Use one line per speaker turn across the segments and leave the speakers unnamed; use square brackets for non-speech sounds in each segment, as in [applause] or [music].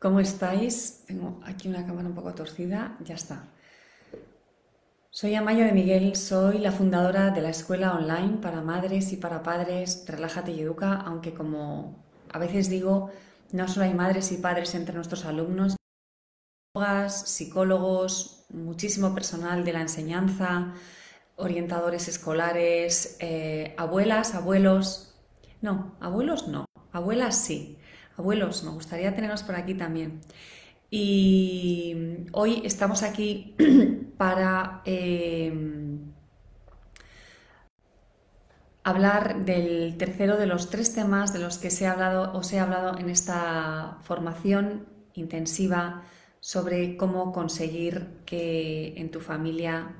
¿cómo estáis? Tengo aquí una cámara un poco torcida, ya está. Soy Amaya de Miguel, soy la fundadora de la escuela online para madres y para padres Relájate y Educa, aunque como a veces digo, no solo hay madres y padres entre nuestros alumnos, psicólogos, muchísimo personal de la enseñanza, orientadores escolares, eh, abuelas, abuelos, no, abuelos no, abuelas sí, abuelos, me gustaría tenerlos por aquí también. Y hoy estamos aquí [clears throat] para eh, hablar del tercero de los tres temas de los que se ha hablado, os he hablado en esta formación intensiva sobre cómo conseguir que en tu familia...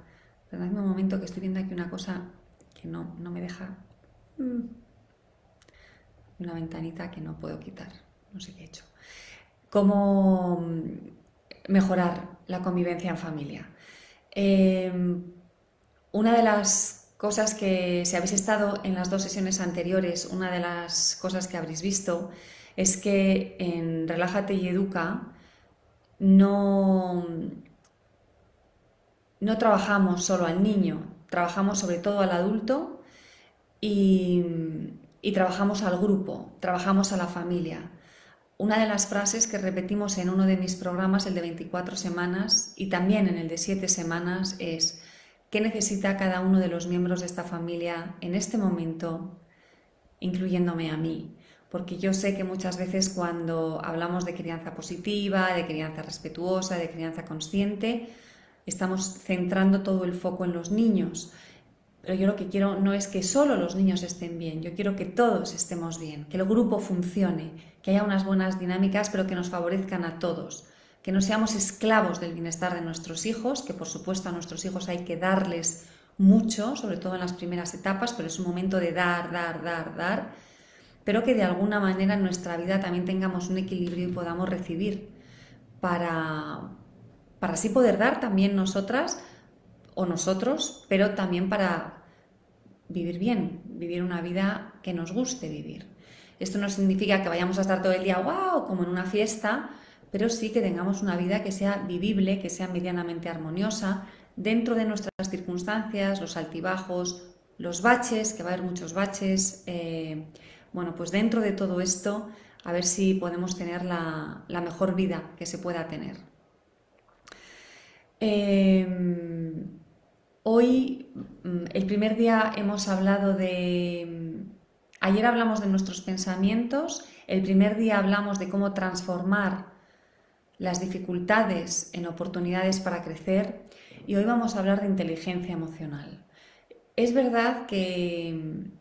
Perdóname un momento que estoy viendo aquí una cosa que no, no me deja... Mm, una ventanita que no puedo quitar. No sé qué he hecho cómo mejorar la convivencia en familia. Em, una de las cosas que, si habéis estado en las dos sesiones anteriores, una de las cosas que habréis visto es que en Relájate y Educa no, no trabajamos solo al niño, trabajamos sobre todo al adulto y, y trabajamos al grupo, trabajamos a la familia. Una de las frases que repetimos en uno de mis programas, el de 24 semanas, y también en el de 7 semanas, es ¿qué necesita cada uno de los miembros de esta familia en este momento, incluyéndome a mí? Porque yo sé que muchas veces cuando hablamos de crianza positiva, de crianza respetuosa, de crianza consciente, estamos centrando todo el foco en los niños. Pero yo lo que quiero no es que solo los niños estén bien, yo quiero que todos estemos bien, que el grupo funcione, que haya unas buenas dinámicas, pero que nos favorezcan a todos, que no seamos esclavos del bienestar de nuestros hijos, que por supuesto a nuestros hijos hay que darles mucho, sobre todo en las primeras etapas, pero es un momento de dar, dar, dar, dar, pero que de alguna manera en nuestra vida también tengamos un equilibrio y podamos recibir para, para así poder dar también nosotras o nosotros, pero también para vivir bien, vivir una vida que nos guste vivir. Esto no significa que vayamos a estar todo el día wow, como en una fiesta, pero sí que tengamos una vida que sea vivible, que sea medianamente armoniosa, dentro de nuestras circunstancias, los altibajos, los baches, que va a haber muchos baches. Eh, bueno, pues dentro de todo esto, a ver si podemos tener la, mejor vida que se pueda tener. Em, hoy, mm, el primer día, hemos hablado de Ayer hablamos de nuestros pensamientos, el primer día hablamos de cómo transformar las dificultades en oportunidades para crecer y hoy vamos a hablar de inteligencia emocional. Es verdad que mm,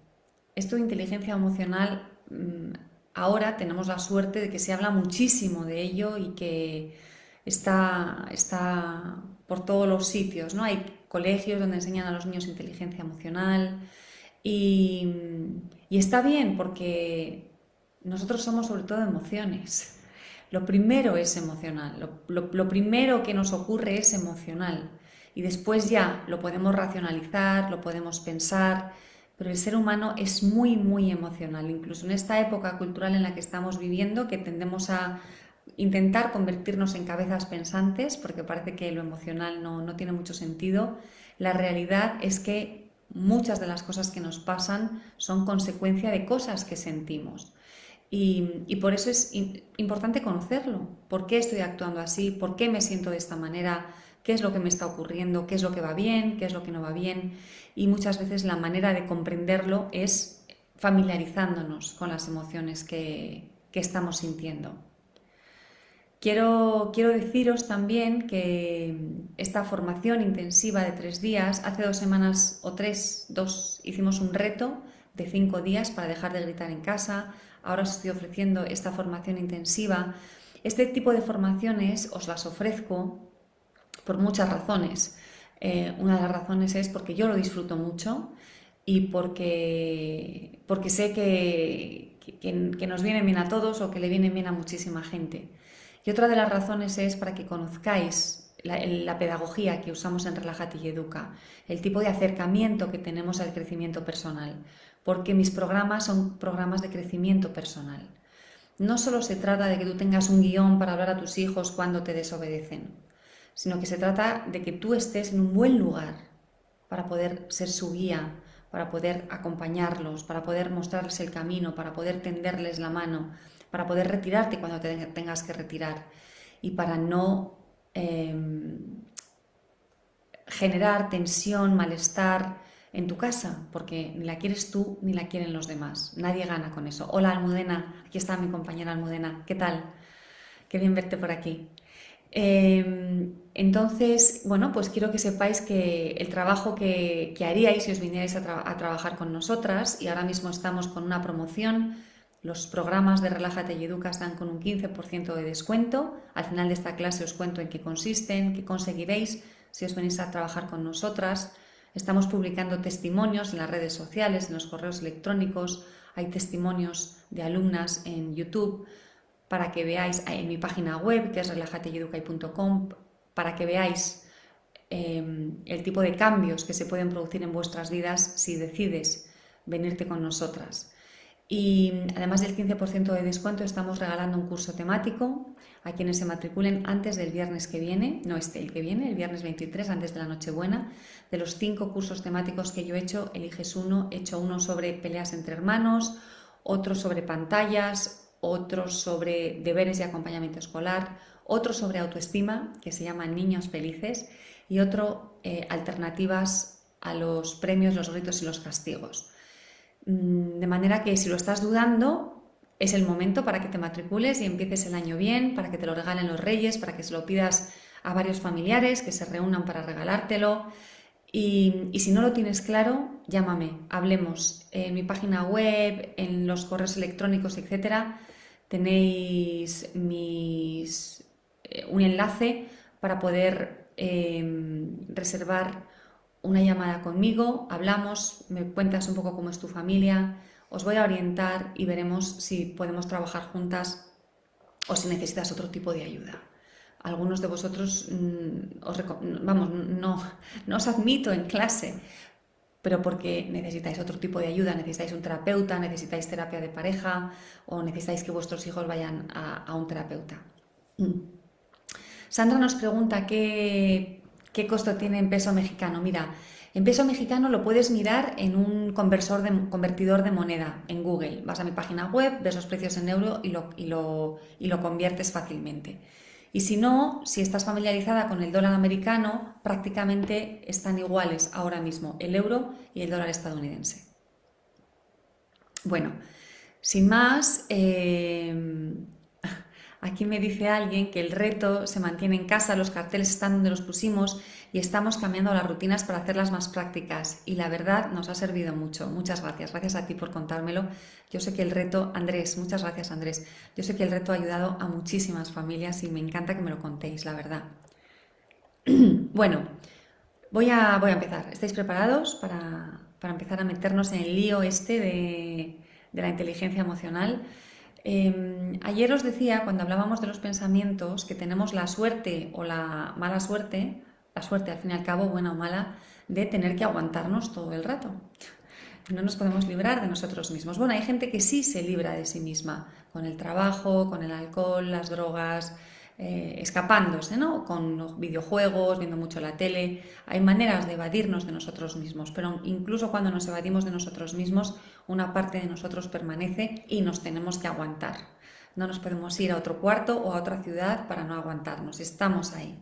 esto de inteligencia emocional mm, ahora tenemos la suerte de que se habla muchísimo de ello y que está, está por todos los sitios. ¿no? Hay colegios donde enseñan a los niños inteligencia emocional y, y está bien porque nosotros somos sobre todo emociones. Lo primero es emocional, lo, primero que nos ocurre es emocional y después ya lo podemos racionalizar, lo podemos pensar, pero el ser humano es muy, muy emocional, incluso en esta época cultural en la que estamos viviendo, que tendemos a intentar convertirnos en cabezas pensantes, porque parece que lo emocional no, no tiene mucho sentido, la realidad es que muchas de las cosas que nos pasan son consecuencia de cosas que sentimos. Y, por eso es importante conocerlo. ¿Por qué estoy actuando así? ¿Por qué me siento de esta manera? ¿Qué es lo que me está ocurriendo? ¿Qué es lo que va bien? ¿Qué es lo que no va bien? Y muchas veces la manera de comprenderlo es familiarizándonos con las emociones que estamos sintiendo. Quiero, deciros también que esta formación intensiva de tres días, hace dos semanas o tres, dos, hicimos un reto de cinco días para dejar de gritar en casa. Ahora os estoy ofreciendo esta formación intensiva Este tipo de formaciones os las ofrezco por muchas razones. Eh, una de las razones es porque yo lo disfruto mucho y porque, porque sé que, que, nos viene bien a todos o que le viene bien a muchísima gente. Y otra de las razones es para que conozcáis la, pedagogía que usamos en Relájate y Educa, el tipo de acercamiento que tenemos al crecimiento personal, porque mis programas son programas de crecimiento personal. No solo se trata de que tú tengas un guion para hablar a tus hijos cuando te desobedecen, sino que se trata de que tú estés en un buen lugar para poder ser su guía, para poder acompañarlos, para poder mostrarles el camino, para poder tenderles la mano, para poder retirarte cuando te tengas que retirar y para no em, generar tensión, malestar en tu casa, porque ni la quieres tú ni la quieren los demás. Nadie gana con eso. Hola Almudena, aquí está mi compañera Almudena. ¿Qué tal? Qué bien verte por aquí. Em, entonces, bueno, pues quiero que sepáis que el trabajo que, haríais si os vinierais a, trabajar con nosotras, y ahora mismo estamos con una promoción, los programas de Relájate y Educa están con un 15% de descuento. Al final de esta clase os cuento en qué consisten, qué conseguiréis si os venís a trabajar con nosotras. Estamos publicando testimonios en las redes sociales, en los correos electrónicos, hay testimonios de alumnas en YouTube para que veáis en mi página web, que es relajateyeducay.com, para que veáis em, el tipo de cambios que se pueden producir en vuestras vidas si decides venirte con nosotras. Y además del 15% de descuento, estamos regalando un curso temático a quienes se matriculen antes del viernes que viene, no este, el que viene, el viernes 23, antes de la Nochebuena. De los cinco cursos temáticos que yo he hecho, eliges uno. He hecho uno sobre peleas entre hermanos, otro sobre pantallas, otro sobre deberes y acompañamiento escolar, otro sobre autoestima, que se llama Niños Felices, y otro eh, alternativas a los premios, los gritos y los castigos. Mm, de manera que si lo estás dudando, es el momento para que te matricules y empieces el año bien, para que te lo regalen los reyes, para que se lo pidas a varios familiares que se reúnan para regalártelo. Y, y, si no lo tienes claro, llámame, hablemos en mi página web, en los correos electrónicos, etcétera tenéis mis, eh, un enlace para poder em, reservar una llamada conmigo, hablamos, me cuentas un poco cómo es tu familia, os voy a orientar y veremos si podemos trabajar juntas o si necesitas otro tipo de ayuda. Algunos de vosotros, mm, os, vamos, no, no os admito en clase, pero porque necesitáis otro tipo de ayuda, necesitáis un terapeuta, necesitáis terapia de pareja o necesitáis que vuestros hijos vayan a, un terapeuta. Mm. Sandra nos pregunta qué, qué costo tiene en peso mexicano. Mira, en peso mexicano lo puedes mirar en un conversor de, convertidor de moneda en Google. Vas a mi página web, ves los precios en euro y lo, y lo, y lo conviertes fácilmente. Y si no, si estás familiarizada con el dólar americano, prácticamente están iguales ahora mismo el euro y el dólar estadounidense. Bueno, sin más, eh, aquí me dice alguien que el reto se mantiene en casa, los carteles están donde los pusimos y estamos cambiando las rutinas para hacerlas más prácticas y la verdad nos ha servido mucho. Muchas gracias. Gracias a ti por contármelo. Yo sé que el reto, Andrés, muchas gracias Andrés. Yo sé que el reto ha ayudado a muchísimas familias y me encanta que me lo contéis, la verdad. [clears throat] bueno, voy a, voy a empezar. ¿Estáis preparados para, empezar a meternos en el lío este de, la inteligencia emocional? Em, ayer os decía, cuando hablábamos de los pensamientos, que tenemos la suerte o la mala suerte la suerte, al fin y al cabo, buena o mala, de tener que aguantarnos todo el rato. No nos podemos librar de nosotros mismos. Bueno, hay gente que sí se libra de sí misma, con el trabajo, con el alcohol, las drogas, eh, escapándose, ¿no? Con los videojuegos, viendo mucho la tele. Hay maneras de evadirnos de nosotros mismos, pero incluso cuando nos evadimos de nosotros mismos, una parte de nosotros permanece y nos tenemos que aguantar. No nos podemos ir a otro cuarto o a otra ciudad para no aguantarnos. Estamos ahí.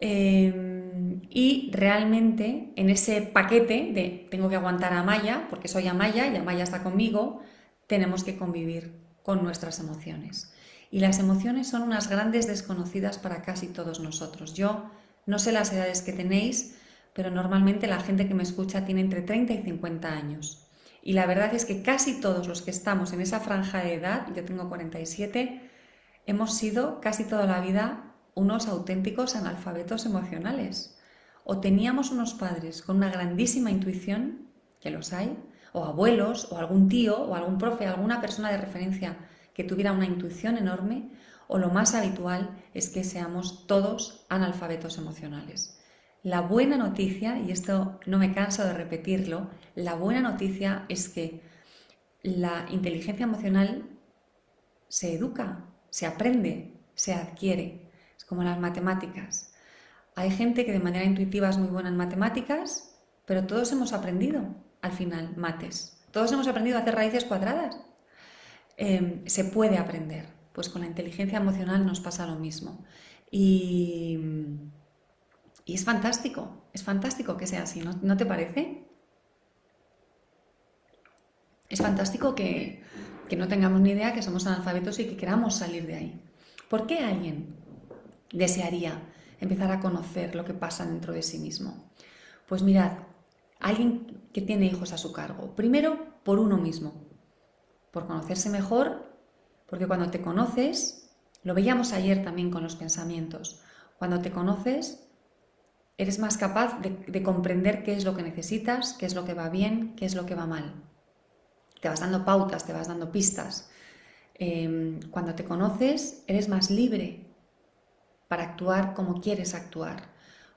Em, y realmente en ese paquete de tengo que aguantar a Amaya, porque soy Amaya y Amaya está conmigo, tenemos que convivir con nuestras emociones. Y las emociones son unas grandes desconocidas para casi todos nosotros. Yo no sé las edades que tenéis, pero normalmente la gente que me escucha tiene entre 30 y 50 años. Y la verdad es que casi todos los que estamos en esa franja de edad, yo tengo 47, hemos sido casi toda la vida unos auténticos analfabetos emocionales. O teníamos unos padres con una grandísima intuición, que los hay, o abuelos, o algún tío, o algún profe, alguna persona de referencia que tuviera una intuición enorme, o lo más habitual es que seamos todos analfabetos emocionales. La buena noticia, y esto no me canso de repetirlo, la buena noticia es que la inteligencia emocional se educa, se aprende, se adquiere. Es como las matemáticas. Hay gente que de manera intuitiva es muy buena en matemáticas, pero todos hemos aprendido al final mates. Todos hemos aprendido a hacer raíces cuadradas. Em, se puede aprender. Pues con la inteligencia emocional nos pasa lo mismo. Y, es fantástico, es fantástico que sea así, ¿no, te parece? Es fantástico que, que no tengamos ni idea que somos analfabetos y que queramos salir de ahí. ¿Por qué alguien desearía empezar a conocer lo que pasa dentro de sí mismo? Pues mirad, alguien que tiene hijos a su cargo. Primero, por uno mismo, por conocerse mejor, porque cuando te conoces, lo veíamos ayer también con los pensamientos, cuando te conoces, eres más capaz de, comprender qué es lo que necesitas, qué es lo que va bien, qué es lo que va mal. Te vas dando pautas, te vas dando pistas. Em, cuando te conoces, eres más libre para actuar como quieres actuar.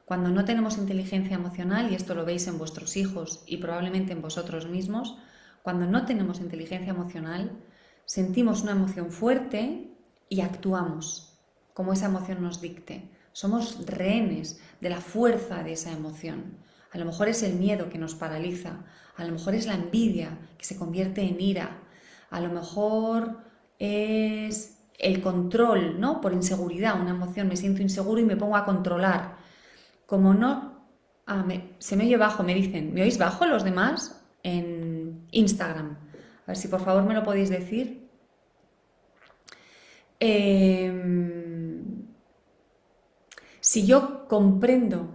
Cuando no tenemos inteligencia emocional, y esto lo veis en vuestros hijos y probablemente en vosotros mismos, cuando no tenemos inteligencia emocional, sentimos una emoción fuerte y actuamos como esa emoción nos dicte. Somos rehenes de la fuerza de esa emoción. A lo mejor es el miedo que nos paraliza, a lo mejor es la envidia que se convierte en ira, a lo mejor es el control, ¿no? Por inseguridad, una emoción, me siento inseguro y me pongo a controlar. Como no... Ah, se me oye bajo, me dicen. ¿Me oís bajo los demás? Instagram. A ver si por favor me lo podéis decir. Em, si yo comprendo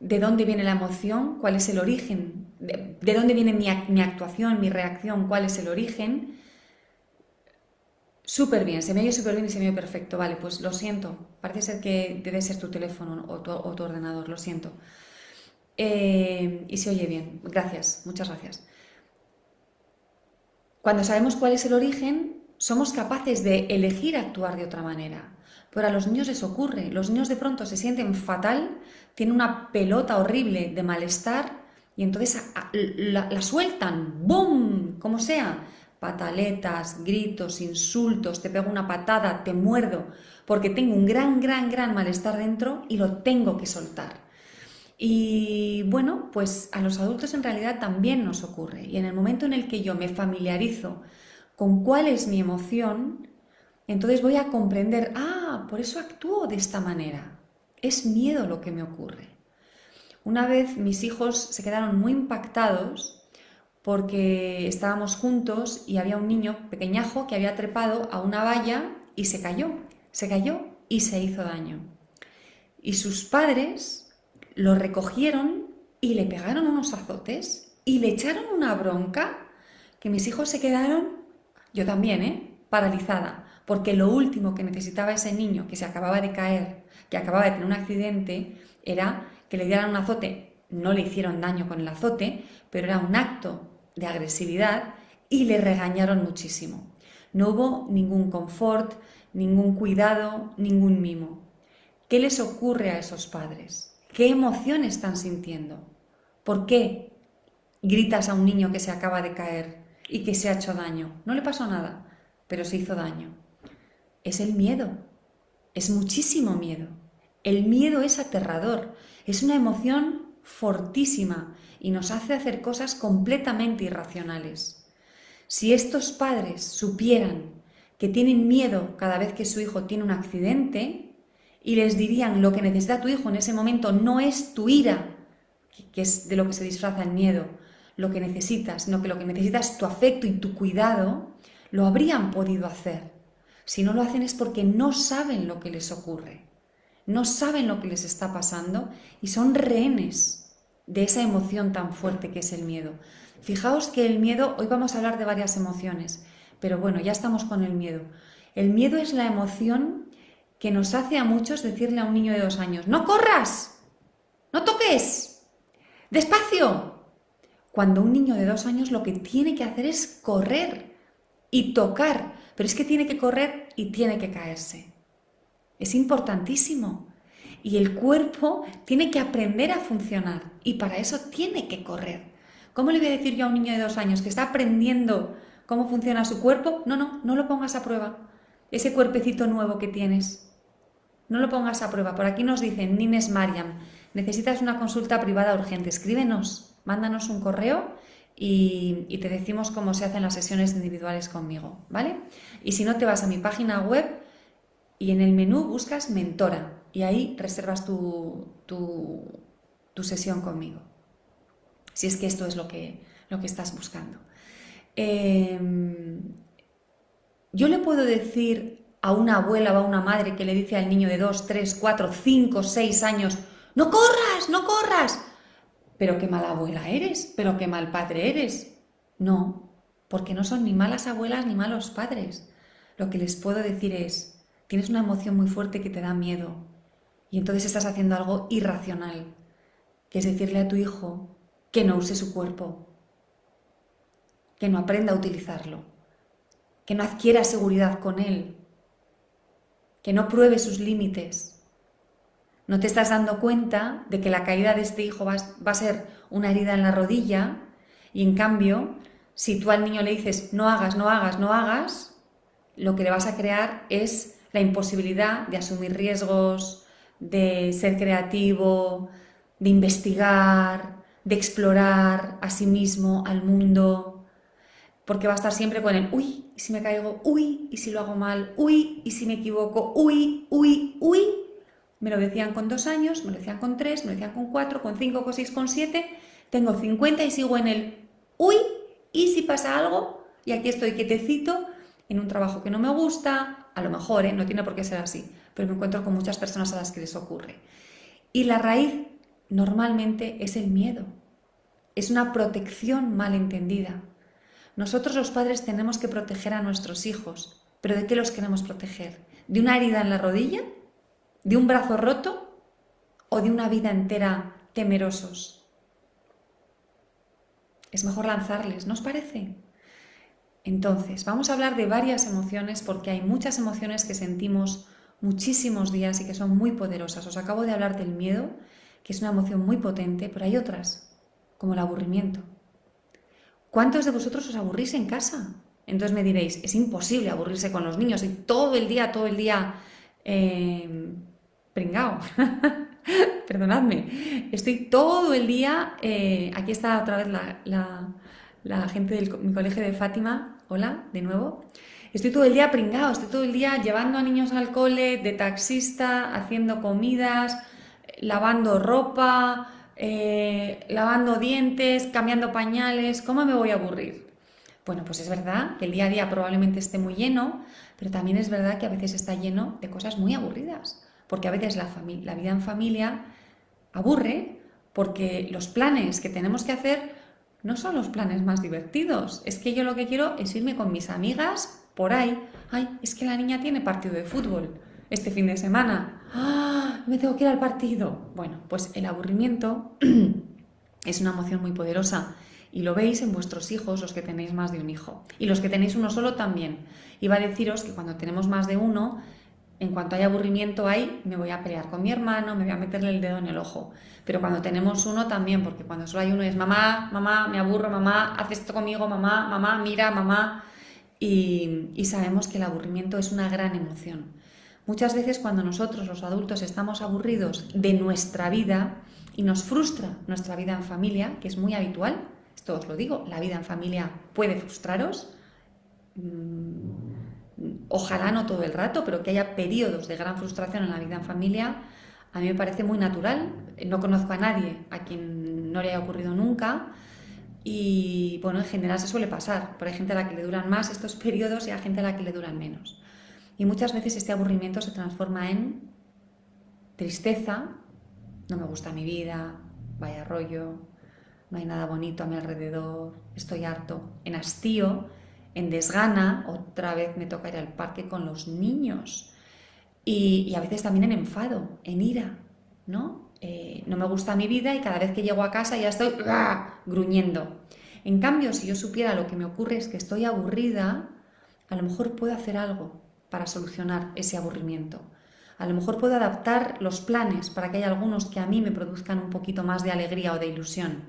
de dónde viene la emoción, cuál es el origen, de, dónde viene mi, actuación, mi reacción, cuál es el origen, Súper bien, se me oye súper bien y se me oye perfecto. Vale, pues lo siento. Parece ser que debe ser tu teléfono o tu, ordenador, lo siento. Eh, y se oye bien. Gracias, muchas gracias. Cuando sabemos cuál es el origen, somos capaces de elegir actuar de otra manera. Pero a los niños les ocurre. Los niños de pronto se sienten fatal, tienen una pelota horrible de malestar y entonces la, la sueltan, ¡boom! Como sea pataletas, gritos, insultos, te pego una patada, te muerdo, porque tengo un gran, gran, gran malestar dentro y lo tengo que soltar. Y bueno, pues a los adultos en realidad también nos ocurre. Y en el momento en el que yo me familiarizo con cuál es mi emoción, entonces voy a comprender, ah, por eso actúo de esta manera. Es miedo lo que me ocurre. Una vez mis hijos se quedaron muy impactados porque estábamos juntos y había un niño pequeñajo que había trepado a una valla y se cayó, se cayó y se hizo daño. Y sus padres lo recogieron y le pegaron unos azotes y le echaron una bronca que mis hijos se quedaron, yo también, ¿eh? paralizada, porque lo último que necesitaba ese niño que se acababa de caer, que acababa de tener un accidente, era que le dieran un azote. No le hicieron daño con el azote, pero era un acto de agresividad y le regañaron muchísimo. No hubo ningún confort, ningún cuidado, ningún mimo. ¿Qué les ocurre a esos padres? ¿Qué emoción están sintiendo? ¿Por qué gritas a un niño que se acaba de caer y que se ha hecho daño? No le pasó nada, pero se hizo daño. Es el miedo, es muchísimo miedo. El miedo es aterrador, es una emoción fortísima y nos hace hacer cosas completamente irracionales. Si estos padres supieran que tienen miedo cada vez que su hijo tiene un accidente y les dirían lo que necesita tu hijo en ese momento no es tu ira, que es de lo que se disfraza el miedo, lo que necesitas, sino que lo que necesitas es tu afecto y tu cuidado, lo habrían podido hacer. Si no lo hacen es porque no saben lo que les ocurre, no saben lo que les está pasando y son rehenes de esa emoción tan fuerte que es el miedo. Fijaos que el miedo, hoy vamos a hablar de varias emociones, Pero bueno, ya estamos con el miedo. El miedo es la emoción que nos hace a muchos decirle a un niño de dos años, no corras, no toques, despacio. Cuando un niño de dos años lo que tiene que hacer es correr y tocar, pero es que tiene que correr y tiene que caerse. Es importantísimo. Y el cuerpo tiene que aprender a funcionar y para eso tiene que correr. ¿Cómo le voy a decir yo a un niño de dos años que está aprendiendo cómo funciona su cuerpo? No, no, no lo pongas a prueba. Ese cuerpecito nuevo que tienes. No lo pongas a prueba. Por aquí nos dicen, Nines Mariam, necesitas una consulta privada urgente. Escríbenos, mándanos un correo y, te decimos cómo se hacen las sesiones individuales conmigo, ¿vale? Y si no, te vas a mi página web y en el menú buscas mentora y ahí reservas tu, tu, sesión conmigo. Si es que esto es lo que, lo que estás buscando. Em, yo le puedo decir a una abuela o a una madre que le dice al niño de 2, 3, 4, 5, 6 años, no corras, no corras. Pero qué mala abuela eres, pero qué mal padre eres. No, porque no son ni malas abuelas ni malos padres. Lo que les puedo decir es, tienes una emoción muy fuerte que te da miedo y entonces estás haciendo algo irracional, que es decirle a tu hijo que no use su cuerpo, que no aprenda a utilizarlo, que no adquiera seguridad con él, que no pruebe sus límites. No te estás dando cuenta de que la caída de este hijo va, a ser una herida en la rodilla y en cambio, si tú al niño le dices no hagas, no hagas, no hagas, lo que le vas a crear es la imposibilidad de asumir riesgos, de ser creativo, de investigar, de explorar a sí mismo, al mundo, porque va a estar siempre con el, uy, y si me caigo, uy, y si lo hago mal, uy, y si me equivoco, uy, uy, uy. Me lo decían con dos años, me lo decían con tres, me lo decían con cuatro, con cinco, con seis, con siete. Tengo 50 y sigo en el, uy, y si pasa algo, y aquí estoy quietecito en un trabajo que no me gusta, a lo mejor, ¿eh? no tiene por qué ser así, pero me encuentro con muchas personas a las que les ocurre. Y la raíz normalmente es el miedo, es una protección mal entendida. Nosotros los padres tenemos que proteger a nuestros hijos, pero ¿de qué los queremos proteger? ¿De una herida en la rodilla? ¿De un brazo roto? ¿O de una vida entera temerosos? Es mejor lanzarles, ¿no os parece? Entonces, vamos a hablar de varias emociones porque hay muchas emociones que sentimos muchísimos días y que son muy poderosas. Os acabo de hablar del miedo, que es una emoción muy potente, pero hay otras, como el aburrimiento. ¿Cuántos de vosotros os aburrís en casa? Entonces me diréis, es imposible aburrirse con los niños y todo el día, todo el día eh, pringao. [laughs] Perdonadme, estoy todo el día, eh, aquí está otra vez la, gente de mi colegio de Fátima, hola, de nuevo. Estoy todo el día pringado, estoy todo el día llevando a niños al cole, de taxista, haciendo comidas, lavando ropa, eh, lavando dientes, cambiando pañales. ¿Cómo me voy a aburrir? Bueno, pues es verdad que el día a día probablemente esté muy lleno, pero también es verdad que a veces está lleno de cosas muy aburridas, porque a veces la, la vida en familia aburre porque los planes que tenemos que hacer no son los planes más divertidos. Es que yo lo que quiero es irme con mis amigas por ahí. Ay, es que la niña tiene partido de fútbol este fin de semana. ¡Ah! Me tengo que ir al partido. Bueno, pues el aburrimiento [clears throat] es una emoción muy poderosa y lo veis en vuestros hijos, los que tenéis más de un hijo. Y los que tenéis uno solo también. Iba a deciros que cuando tenemos más de uno, en cuanto hay aburrimiento ahí, me voy a pelear con mi hermano, me voy a meterle el dedo en el ojo. Pero cuando tenemos uno también, porque cuando solo hay uno es mamá, mamá, me aburro, mamá, haz esto conmigo, mamá, mamá, mira, mamá. Y, y sabemos que el aburrimiento es una gran emoción. Muchas veces cuando nosotros los adultos estamos aburridos de nuestra vida y nos frustra nuestra vida en familia, que es muy habitual, esto os lo digo, la vida en familia puede frustraros, mm, ojalá no todo el rato, pero que haya periodos de gran frustración en la vida en familia, a mí me parece muy natural. No conozco a nadie a quien no le haya ocurrido nunca. Y bueno, en general se suele pasar, pero hay gente a la que le duran más estos [laughs] periodos y hay gente a la que le duran menos. Y muchas veces este aburrimiento se transforma en tristeza, no me gusta mi vida, vaya rollo, no hay nada bonito a mi alrededor, estoy harto, en hastío en desgana, otra vez me toca ir al parque con los niños. Y, a veces también en enfado, en ira, ¿no? Eh, no me gusta mi vida y cada vez que llego a casa ya estoy gruñendo. En cambio, si yo supiera lo que me ocurre es que estoy aburrida, a lo mejor puedo hacer algo para solucionar ese aburrimiento. A lo mejor puedo adaptar los planes para que haya algunos que a mí me produzcan un poquito más de alegría o de ilusión.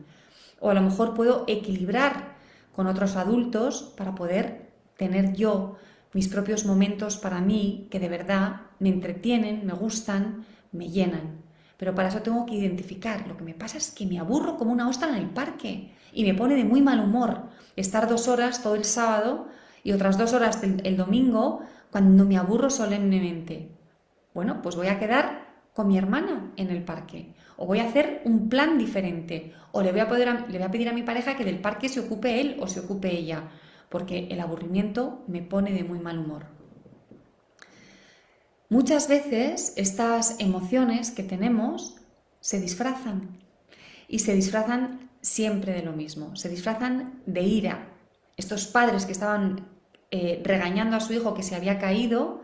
O a lo mejor puedo equilibrar con otros adultos para poder tener yo mis propios momentos para mí que de verdad me entretienen, me gustan, me llenan. Pero para eso tengo que identificar. Lo que me pasa es que me aburro como una ostra en el parque y me pone de muy mal humor estar dos horas todo el sábado y otras dos horas el domingo cuando me aburro solemnemente. Bueno, pues voy a quedar con mi hermana en el parque. O voy a hacer un plan diferente. O le voy a, pedir a mi pareja que del parque se ocupe él o se ocupe ella. Porque el aburrimiento me pone de muy mal humor. Muchas veces estas emociones que tenemos se disfrazan. Y se disfrazan siempre de lo mismo. Se disfrazan de ira. Estos padres que estaban eh, regañando a su hijo que se había caído,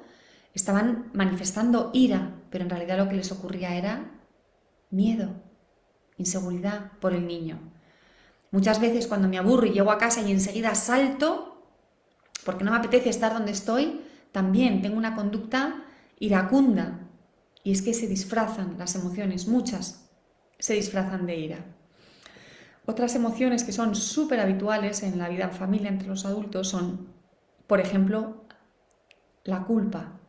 estaban manifestando ira, pero en realidad lo que les ocurría era miedo, inseguridad por el niño. Muchas veces cuando me aburro y llego a casa y enseguida salto, porque no me apetece estar donde estoy, también tengo una conducta iracunda. Y es que se disfrazan las emociones, muchas se disfrazan de ira. Otras emociones que son súper habituales en la vida en familia entre los adultos son, por ejemplo, la culpa.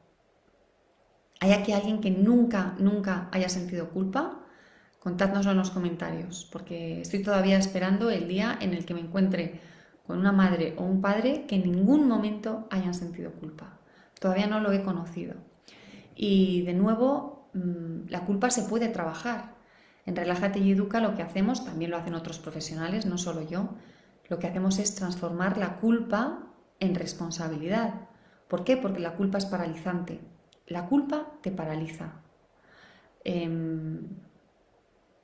¿Hay aquí alguien que nunca, nunca haya sentido culpa? Contádnoslo en los comentarios, porque estoy todavía esperando el día en el que me encuentre con una madre o un padre que en ningún momento hayan sentido culpa. Todavía no lo he conocido. Y de nuevo, mm, la culpa se puede trabajar. En Relájate y Educa lo que hacemos, también lo hacen otros profesionales, no solo yo, lo que hacemos es transformar la culpa en responsabilidad. ¿Por qué? Porque la culpa es paralizante. La culpa te paraliza. Em,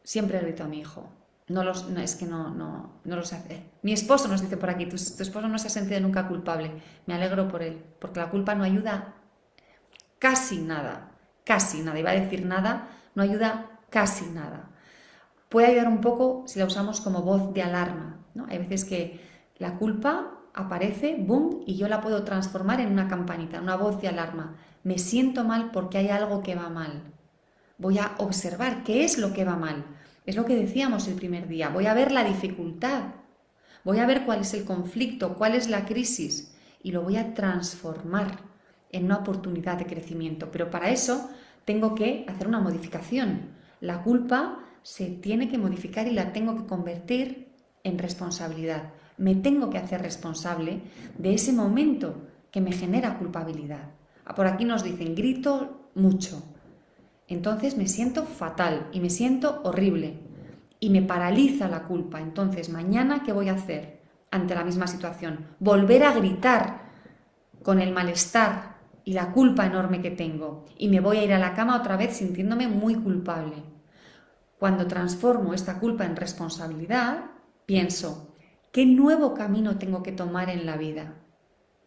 siempre grito a mi hijo. No, los, es que no, no, no los hace. Mi esposo nos dice por aquí, tu, tu esposo no se ha sentido nunca culpable. Me alegro por él, porque la culpa no ayuda casi nada, casi nada. Iba a decir nada, no ayuda casi nada. Puede ayudar un poco si la usamos como voz de alarma. ¿no? Hay veces que la culpa aparece, boom, y yo la puedo transformar en una campanita, una voz de alarma. Me siento mal porque hay algo que va mal. Voy a observar qué es lo que va mal. Es lo que decíamos el primer día. Voy a ver la dificultad. Voy a ver cuál es el conflicto, cuál es la crisis y lo voy a transformar en una oportunidad de crecimiento. Pero para eso tengo que hacer una modificación. La culpa se tiene que modificar y la tengo que convertir en responsabilidad. Me tengo que hacer responsable de ese momento que me genera culpabilidad. Ah, por aquí nos dicen, grito mucho. Entonces me siento fatal y me siento horrible y me paraliza la culpa. Entonces, mañana, ¿qué voy a hacer ante la misma situación? Volver a gritar con el malestar y la culpa enorme que tengo y me voy a ir a la cama otra vez sintiéndome muy culpable. Cuando transformo esta culpa en responsabilidad, pienso, ¿qué nuevo camino tengo que tomar en la vida?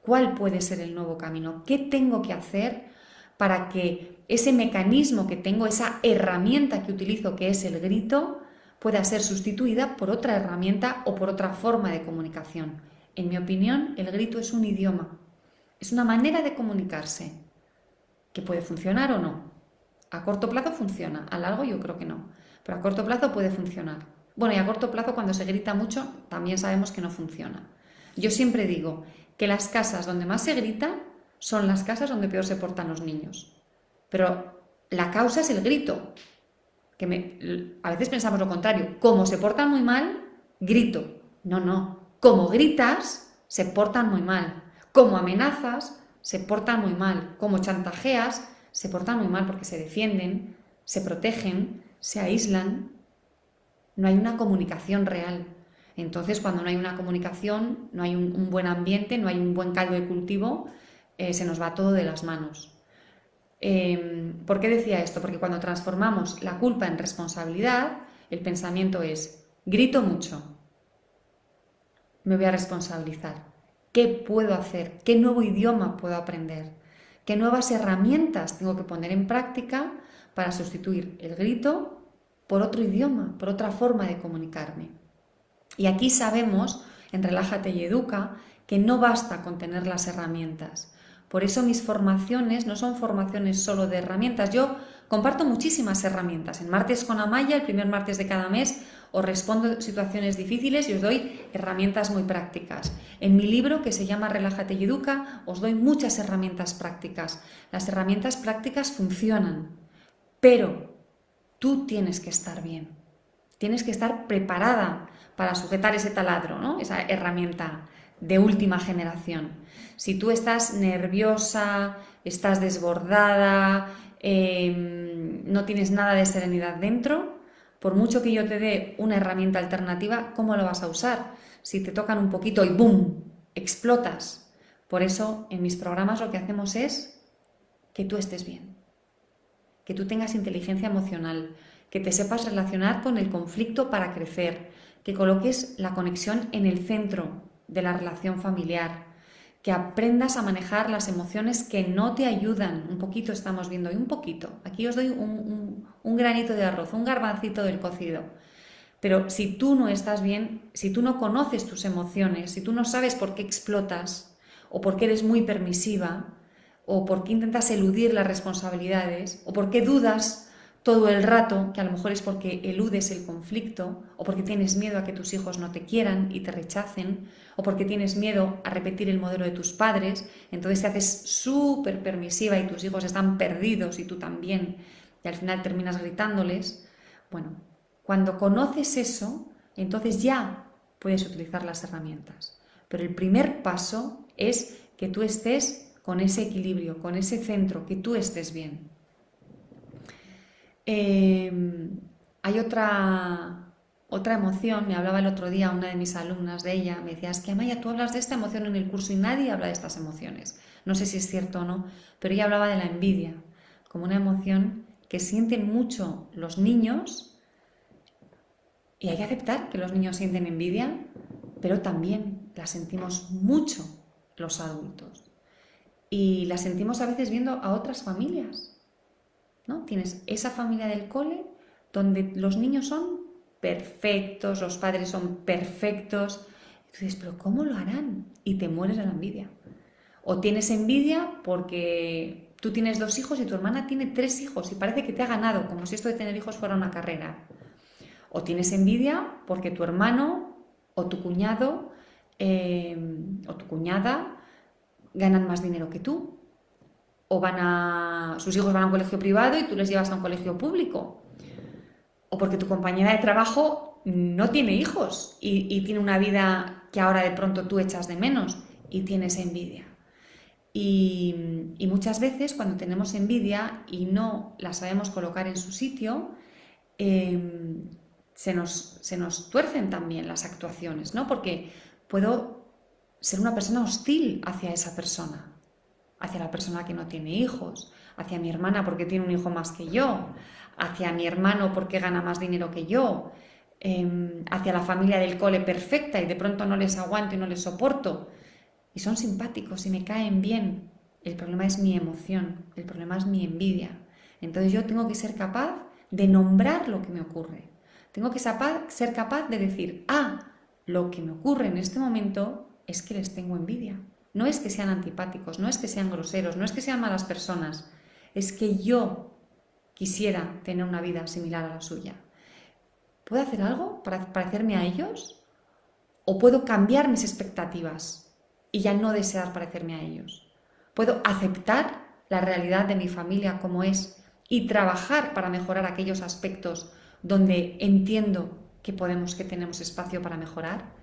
¿Cuál puede ser el nuevo camino? ¿Qué tengo que hacer para que ese mecanismo que tengo, esa herramienta que utilizo, que es el grito, pueda ser sustituida por otra herramienta o por otra forma de comunicación? En mi opinión, el grito es un idioma es una manera de comunicarse que puede funcionar o no. A corto plazo funciona, a largo yo creo que no, pero a corto plazo puede funcionar. Bueno, y a corto plazo cuando se grita mucho también sabemos que no funciona. Yo siempre digo que las casas donde más se grita son las casas donde peor se portan los niños. Pero la causa es el grito. Que a veces pensamos lo contrario. Como se portan muy mal, grito. No, no. Como gritas, se portan muy mal. Como amenazas, se portan muy mal. Como chantajeas, se portan muy mal porque se defienden, se protegen, se aíslan. No hay una comunicación real. Entonces, cuando no hay una comunicación, no hay un, buen ambiente, no hay un buen caldo de cultivo, eh, se nos va todo de las manos. Em, ¿Por qué decía esto? Porque cuando transformamos la culpa en responsabilidad, el pensamiento es, grito mucho, me voy a responsabilizar ¿Qué puedo hacer? ¿Qué nuevo idioma puedo aprender? ¿Qué nuevas herramientas tengo que poner en práctica para sustituir el grito por otro idioma, por otra forma de comunicarme? Y aquí sabemos, en Relájate y Educa, que no basta con tener las herramientas. Por eso mis formaciones no son formaciones solo de herramientas. Yo comparto muchísimas herramientas. En Martes con Amaya, el primer martes de cada mes, os respondo situaciones difíciles y os doy herramientas muy prácticas. En mi libro, que se llama Relájate y Educa, os doy muchas herramientas prácticas. Las herramientas prácticas funcionan, pero tú tienes que estar bien. Tienes que estar preparada para sujetar ese taladro, ¿no? esa herramienta de última generación. Si tú estás nerviosa, estás desbordada, em, no tienes nada de serenidad dentro, por mucho que yo te dé una herramienta alternativa, ¿cómo lo vas a usar? Si te tocan un poquito y ¡boom! explotas. Por eso en mis programas lo que hacemos es que tú estés bien, que tú tengas inteligencia emocional, que te sepas relacionar con el conflicto para crecer, que coloques la conexión en el centro de la relación familiar, que aprendas a manejar las emociones que no te ayudan. Un poquito estamos viendo hoy, un poquito. Aquí os doy un, granito de arroz, un garbancito del cocido. Pero si tú no estás bien, si tú no conoces tus emociones, si tú no sabes por qué explotas, o por qué eres muy permisiva, o por qué intentas eludir las responsabilidades, o por qué dudas todo el rato, que a lo mejor es porque eludes el conflicto, o porque tienes miedo a que tus hijos no te quieran y te rechacen, o porque tienes miedo a repetir el modelo de tus padres, entonces te haces súper permisiva y tus hijos están perdidos y tú también, y al final terminas gritándoles. Bueno, cuando conoces eso, entonces ya puedes utilizar las herramientas. Pero el primer paso es que tú estés con ese equilibrio, con ese centro, que tú estés bien. Em, hay otra, otra emoción, me hablaba el otro día una de mis alumnas de ella, me decía, es que Amaya, tú hablas de esta emoción en el curso y nadie habla de estas emociones. No sé si es cierto o no, pero ella hablaba de la envidia, como una emoción que sienten mucho los niños y hay que aceptar que los niños sienten envidia, pero también la sentimos mucho los adultos. Y la sentimos a veces viendo a otras familias. Tienes esa familia del cole donde los niños son perfectos, los padres son perfectos. Y dices, pero ¿cómo lo harán? Y te mueres de la envidia. O tienes envidia porque tú tienes dos hijos y tu hermana tiene tres hijos y parece que te ha ganado, como si esto de tener hijos fuera una carrera. O tienes envidia porque tu hermano o tu cuñado eh, o tu cuñada ganan más dinero que tú o van a, sus hijos van a un colegio privado y tú les llevas a un colegio público. O porque tu compañera de trabajo no tiene hijos y, tiene una vida que ahora de pronto tú echas de menos y tienes envidia. Y, muchas veces cuando tenemos envidia y no la sabemos colocar en su sitio, em, se, nos, se nos tuercen también las actuaciones, ¿no? Porque puedo ser una persona hostil hacia esa persona hacia la persona que no tiene hijos, hacia mi hermana porque tiene un hijo más que yo, hacia mi hermano porque gana más dinero que yo, em, hacia la familia del cole perfecta y de pronto no les aguanto y no les soporto. Y son simpáticos y me caen bien. El problema es mi emoción, el problema es mi envidia. Entonces yo tengo que ser capaz de nombrar lo que me ocurre. Tengo que ser capaz de decir, ah, lo que me ocurre en este momento es que les tengo envidia. No es que sean antipáticos, no es que sean groseros, no es que sean malas personas, es que yo quisiera tener una vida similar a la suya. ¿Puedo hacer algo para parecerme a ellos? ¿O puedo cambiar mis expectativas y ya no desear parecerme a ellos? ¿Puedo aceptar la realidad de mi familia como es y trabajar para mejorar aquellos aspectos donde entiendo que podemos, que tenemos espacio para mejorar?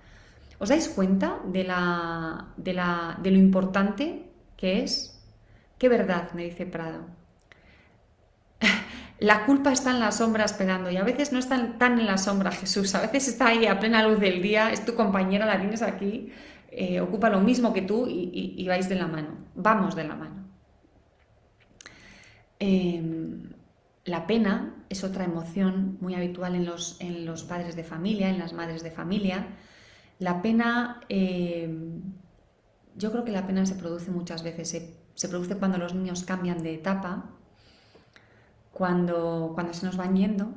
¿Os dais cuenta de, lo importante que es? ¿Qué verdad? me dice Prado. [laughs] La culpa está en la sombra esperando y a veces no está tan en la sombra Jesús, a veces está ahí a plena luz del día, es tu compañera, la tienes aquí, eh, ocupa lo mismo que tú y, vais de la mano, vamos de la mano. Em, la pena es otra emoción muy habitual en los, en los padres de familia, en las madres de familia. La pena eh, Yo creo que la pena se produce muchas veces, se, produce cuando los niños cambian de etapa, cuando, cuando se nos van yendo.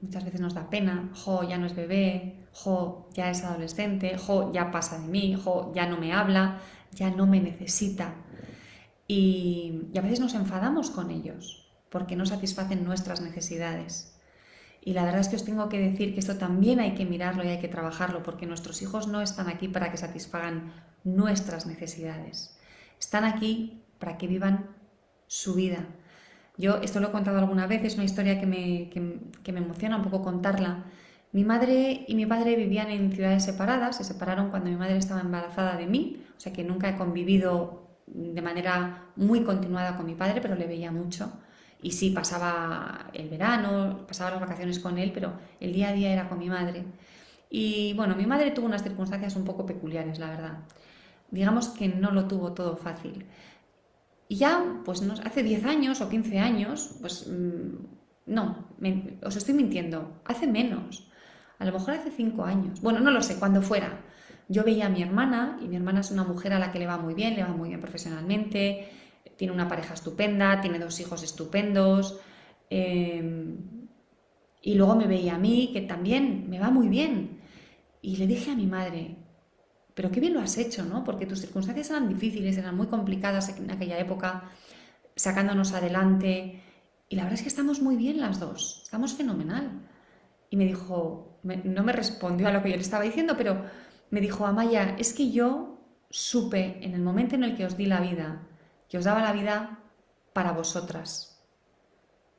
Muchas veces nos da pena, jo, ya no es bebé, jo, ya es adolescente, jo, ya pasa de mí, jo, ya no me habla, ya no me necesita. Y a veces nos enfadamos con ellos porque no satisfacen nuestras necesidades. Y la verdad es que os tengo que decir que esto también hay que mirarlo y hay que trabajarlo, porque nuestros hijos no están aquí para que satisfagan nuestras necesidades. Están aquí para que vivan su vida. Yo esto lo he contado alguna vez, es una historia que me, que me emociona un poco contarla. Mi madre y mi padre vivían en ciudades separadas, se separaron cuando mi madre estaba embarazada de mí, o sea que nunca he convivido de manera muy continuada con mi padre, pero le veía mucho. Y sí, pasaba el verano, pasaba las vacaciones con él, pero el día a día era con mi madre. Y bueno, mi madre tuvo unas circunstancias un poco peculiares, la verdad. Digamos que no lo tuvo todo fácil. Y ya, pues hace 10 años o 15 años, pues mm, no, os estoy mintiendo, hace menos. A lo mejor hace 5 años. Bueno, no lo sé, cuando fuera. Yo veía a mi hermana, y mi hermana es una mujer a la que le va muy bien, le va muy bien profesionalmente, tiene una pareja estupenda, tiene dos hijos estupendos. Em, y luego me veía a mí, que también me va muy bien. Y le dije a mi madre, pero qué bien lo has hecho, ¿no? Porque tus circunstancias eran difíciles, eran muy complicadas en aquella época, sacándonos adelante. Y la verdad es que estamos muy bien las dos, estamos fenomenal. Y me dijo, no me respondió a lo que yo le estaba diciendo, pero me dijo, Amaya, es que yo supe en el momento en el que os di la vida que os daba la vida para vosotras.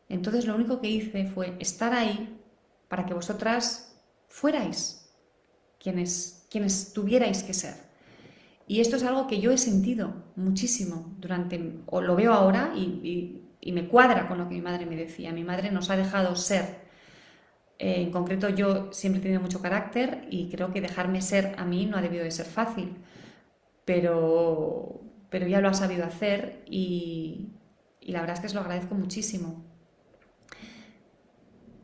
Entonces lo único que hice fue estar ahí para que vosotras fuerais quienes, quienes tuvierais que ser. Y esto es algo que yo he sentido muchísimo durante, o lo veo ahora y, me cuadra con lo que mi madre me decía. Mi madre nos ha dejado ser. Eh, en concreto yo siempre he tenido mucho carácter y creo que dejarme ser a mí no ha debido de ser fácil. Pero, pero ya lo ha sabido hacer y, la verdad es que os lo agradezco muchísimo.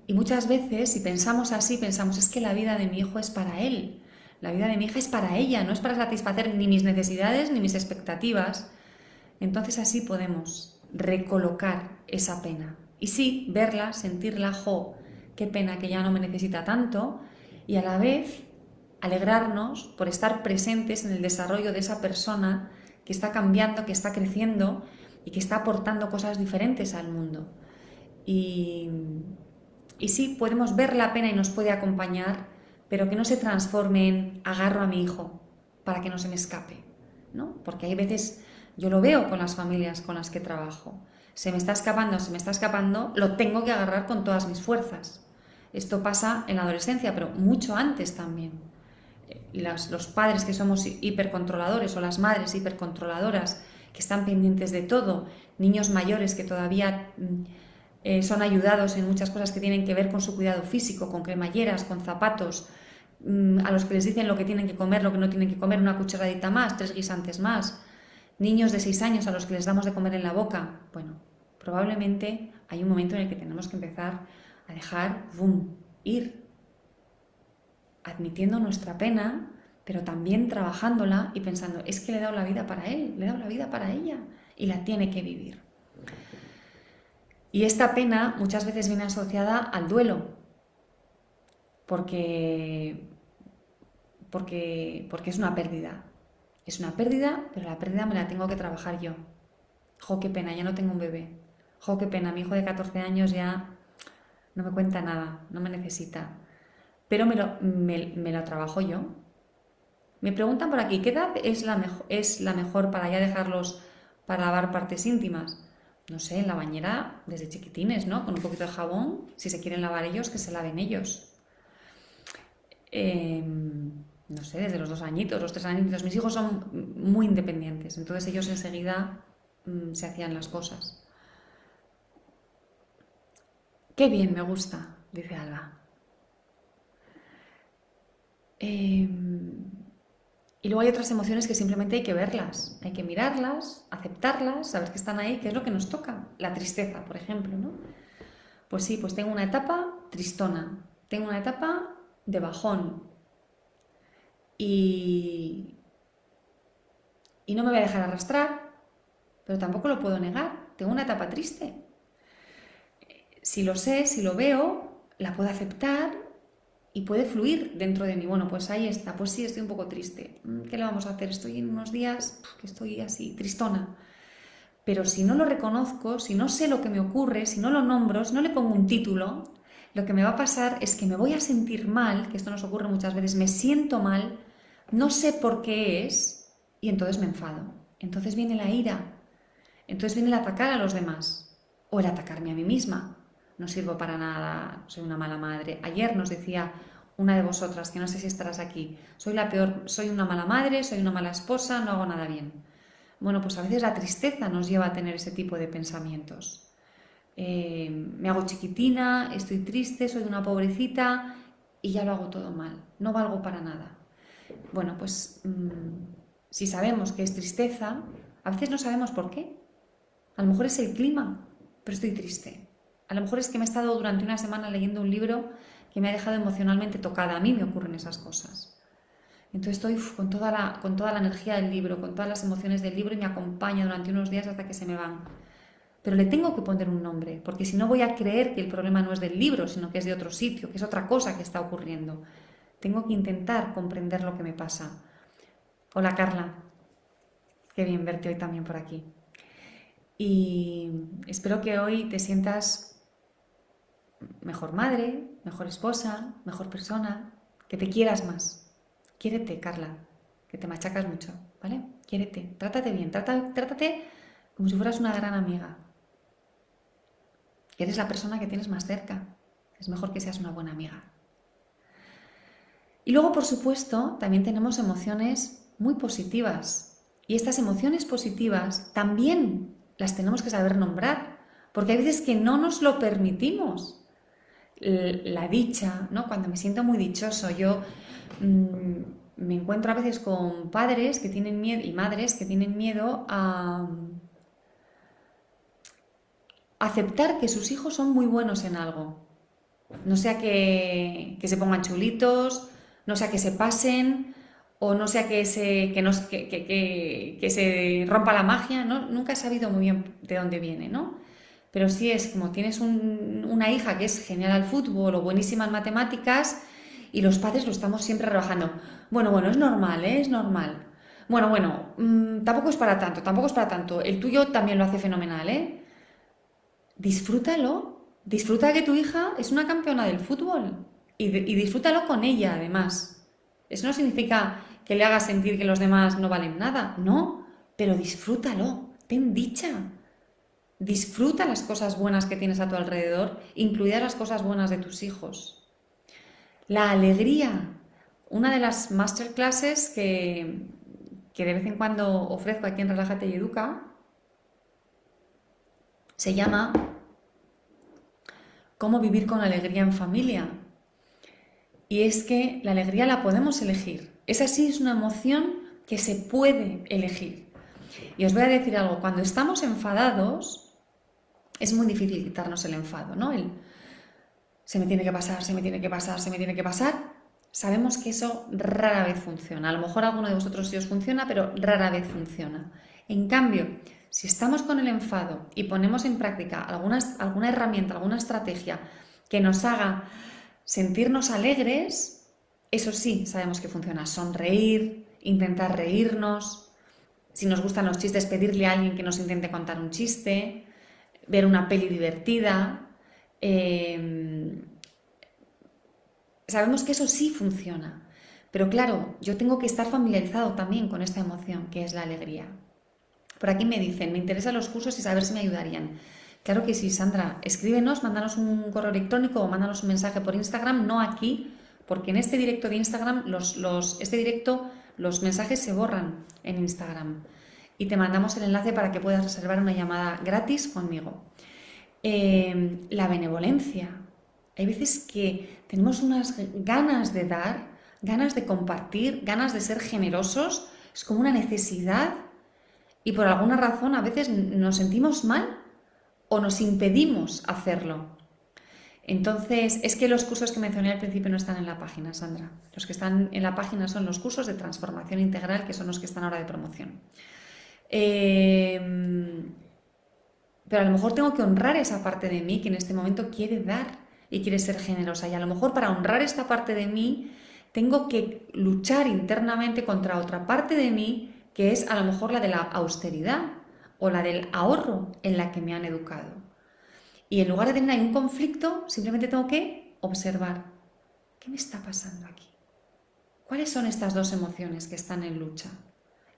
Y muchas veces, si pensamos así, pensamos, es que la vida de mi hijo es para él, la vida de mi hija es para ella, no es para satisfacer ni mis necesidades ni mis expectativas. Entonces así podemos recolocar esa pena. Y sí, verla, sentirla, jo, qué pena que ya no me necesita tanto, y a la vez alegrarnos por estar presentes en el desarrollo de esa persona que está cambiando, que está creciendo y que está aportando cosas diferentes al mundo. Y, sí, podemos ver la pena y nos puede acompañar, pero que no se transforme en agarro a mi hijo para que no se me escape, ¿no? Porque hay veces, yo lo veo con las familias con las que trabajo, se me está escapando, se me está escapando, lo tengo que agarrar con todas mis fuerzas. Esto pasa en la adolescencia, pero mucho antes también los padres que somos hipercontroladores o las madres hipercontroladoras que están pendientes de todo, niños mayores que todavía mm, eh, son ayudados en muchas cosas que tienen que ver con su cuidado físico, con cremalleras, con zapatos, mm, a los que les dicen lo que tienen que comer, lo que no tienen que comer, una cucharadita más, tres guisantes más, niños de seis años a los que les damos de comer en la boca. Bueno, probablemente hay un momento en el que tenemos que empezar a dejar, boom, ir, admitiendo nuestra pena, pero también trabajándola y pensando, es que le he dado la vida para él, le he dado la vida para ella y la tiene que vivir. Y esta pena muchas veces viene asociada al duelo, porque, porque, porque es una pérdida. Es una pérdida, pero la pérdida me la tengo que trabajar yo. Jo, qué pena, ya no tengo un bebé. Jo, qué pena, mi hijo de 14 años ya no me cuenta nada, no me necesita pero me lo, me, trabajo yo. Me preguntan por aquí, ¿qué edad es la, mejor para ya dejarlos para lavar partes íntimas? No sé, en la bañera desde chiquitines, ¿no? Con un poquito de jabón, si se quieren lavar ellos, que se laven ellos. Em, no sé, desde los dos añitos, los tres añitos. Mis hijos son muy independientes, entonces ellos enseguida mm, se hacían las cosas. Qué bien, me gusta, dice Alba. Em, y luego hay otras emociones que simplemente hay que verlas, hay que mirarlas, aceptarlas, saber que están ahí, qué es lo que nos toca. La tristeza, por ejemplo, ¿no? Pues sí, pues tengo una etapa tristona, tengo una etapa de bajón. Y, y no me voy a dejar arrastrar, pero tampoco lo puedo negar. Tengo una etapa triste. Si lo sé, si lo veo, la puedo aceptar y puede fluir dentro de mí. Bueno, pues ahí está. Pues sí, estoy un poco triste. Mm, ¿Qué le vamos a hacer? Estoy en unos días que estoy así, tristona. Pero si no lo reconozco, si no sé lo que me ocurre, si no lo nombro, si no le pongo un título, lo que me va a pasar es que me voy a sentir mal, que esto nos ocurre muchas veces, me siento mal, no sé por qué es, y entonces me enfado. Entonces viene la ira, entonces viene el atacar a los demás, o el atacarme a mí misma. No sirvo para nada, soy una mala madre. Ayer nos decía una de vosotras, que no sé si estarás aquí, soy la peor, soy una mala madre, soy una mala esposa, no hago nada bien. Bueno, pues a veces la tristeza nos lleva a tener ese tipo de pensamientos. Eh, me hago chiquitina, estoy triste, soy una pobrecita y ya lo hago todo mal, no valgo para nada. Bueno, pues mm, si sabemos que es tristeza, a veces no sabemos por qué. A lo mejor es el clima, pero estoy triste. A lo mejor es que me he estado durante una semana leyendo un libro que me ha dejado emocionalmente tocada. A mí me ocurren esas cosas. Entonces estoy con, toda la, con toda la energía del libro, con todas las emociones del libro y me acompaña durante unos días hasta que se me van. Pero le tengo que poner un nombre, porque si no voy a creer que el problema no es del libro, sino que es de otro sitio, que es otra cosa que está ocurriendo. Tengo que intentar comprender lo que me pasa. Hola Carla, qué bien verte hoy también por aquí. Y espero que hoy te sientas mejor madre, mejor esposa, mejor persona, que te quieras más. Quiérete, Carla, que te machacas mucho, ¿vale? Quiérete, trátate bien, trátate como si fueras una gran amiga. Eres la persona que tienes más cerca. Es mejor que seas una buena amiga. Y luego, por supuesto, también tenemos emociones muy positivas. Y estas emociones positivas también las tenemos que saber nombrar, porque hay veces que no nos lo permitimos. La dicha, ¿no? Cuando me siento muy dichoso, yo Mm, me encuentro a veces con padres que tienen miedo y madres que tienen miedo a aceptar que sus hijos son muy buenos en algo. No sea que, se pongan chulitos, no sea que se pasen, o no sea que se, que, se rompa la magia, ¿no? Nunca he sabido muy bien de dónde viene, ¿no? Pero sí es como tienes una hija que es genial al fútbol o buenísima en matemáticas, y los padres lo estamos siempre rebajando. Bueno, bueno, es normal, ¿eh? es normal. Bueno, bueno, mm, tampoco es para tanto, tampoco es para tanto. El tuyo también lo hace fenomenal, ¿eh? Disfrútalo. Disfruta que tu hija es una campeona del fútbol y, y disfrútalo con ella, además. Eso no significa que le hagas sentir que los demás no valen nada, no, pero disfrútalo, ten dicha. Disfruta las cosas buenas que tienes a tu alrededor, incluidas las cosas buenas de tus hijos. La alegría. Una de las masterclasses que, que de vez en cuando ofrezco aquí en Relájate y Educa se llama Cómo vivir con alegría en familia. Y es que la alegría la podemos elegir. Esa sí es una emoción que se puede elegir. Y os voy a decir algo, cuando estamos enfadados, es muy difícil quitarnos el enfado, ¿no? El, se me tiene que pasar, se me tiene que pasar, se me tiene que pasar, sabemos que eso rara vez funciona. A lo mejor alguno de vosotros sí os funciona, pero rara vez funciona. En cambio, si estamos con el enfado y ponemos en práctica alguna herramienta, alguna estrategia que nos haga sentirnos alegres, eso sí sabemos que funciona. Sonreír, intentar reírnos. Si nos gustan los chistes, pedirle a alguien que nos intente contar un chiste, ver una peli divertida, Em, sabemos que eso sí funciona. Pero claro, yo tengo que estar familiarizado también con esta emoción, que es la alegría. Por aquí me dicen, me interesan los cursos y saber si me ayudarían. Claro que sí, Sandra. Escríbenos, mándanos un correo electrónico o mándanos un mensaje por Instagram, no aquí, porque en este directo de Instagram, los, este directo, los mensajes se borran en Instagram. Y te mandamos el enlace para que puedas reservar una llamada gratis conmigo. Em, la benevolencia. Hay veces que tenemos unas ganas de dar, ganas de compartir, ganas de ser generosos, es como una necesidad y por alguna razón a veces nos sentimos mal o nos impedimos hacerlo. Entonces, es que los cursos que mencioné al principio no están en la página, Sandra. Los que están en la página son los cursos de transformación integral, que son los que están ahora de promoción. Em, pero a lo mejor tengo que honrar esa parte de mí que en este momento quiere dar y quiere ser generosa. Y a lo mejor para honrar esta parte de mí tengo que luchar internamente contra otra parte de mí que es a lo mejor la de la austeridad o la del ahorro en la que me han educado. Y en lugar de tener ahí un conflicto, simplemente tengo que observar, ¿qué me está pasando aquí? ¿Cuáles son estas dos emociones que están en lucha?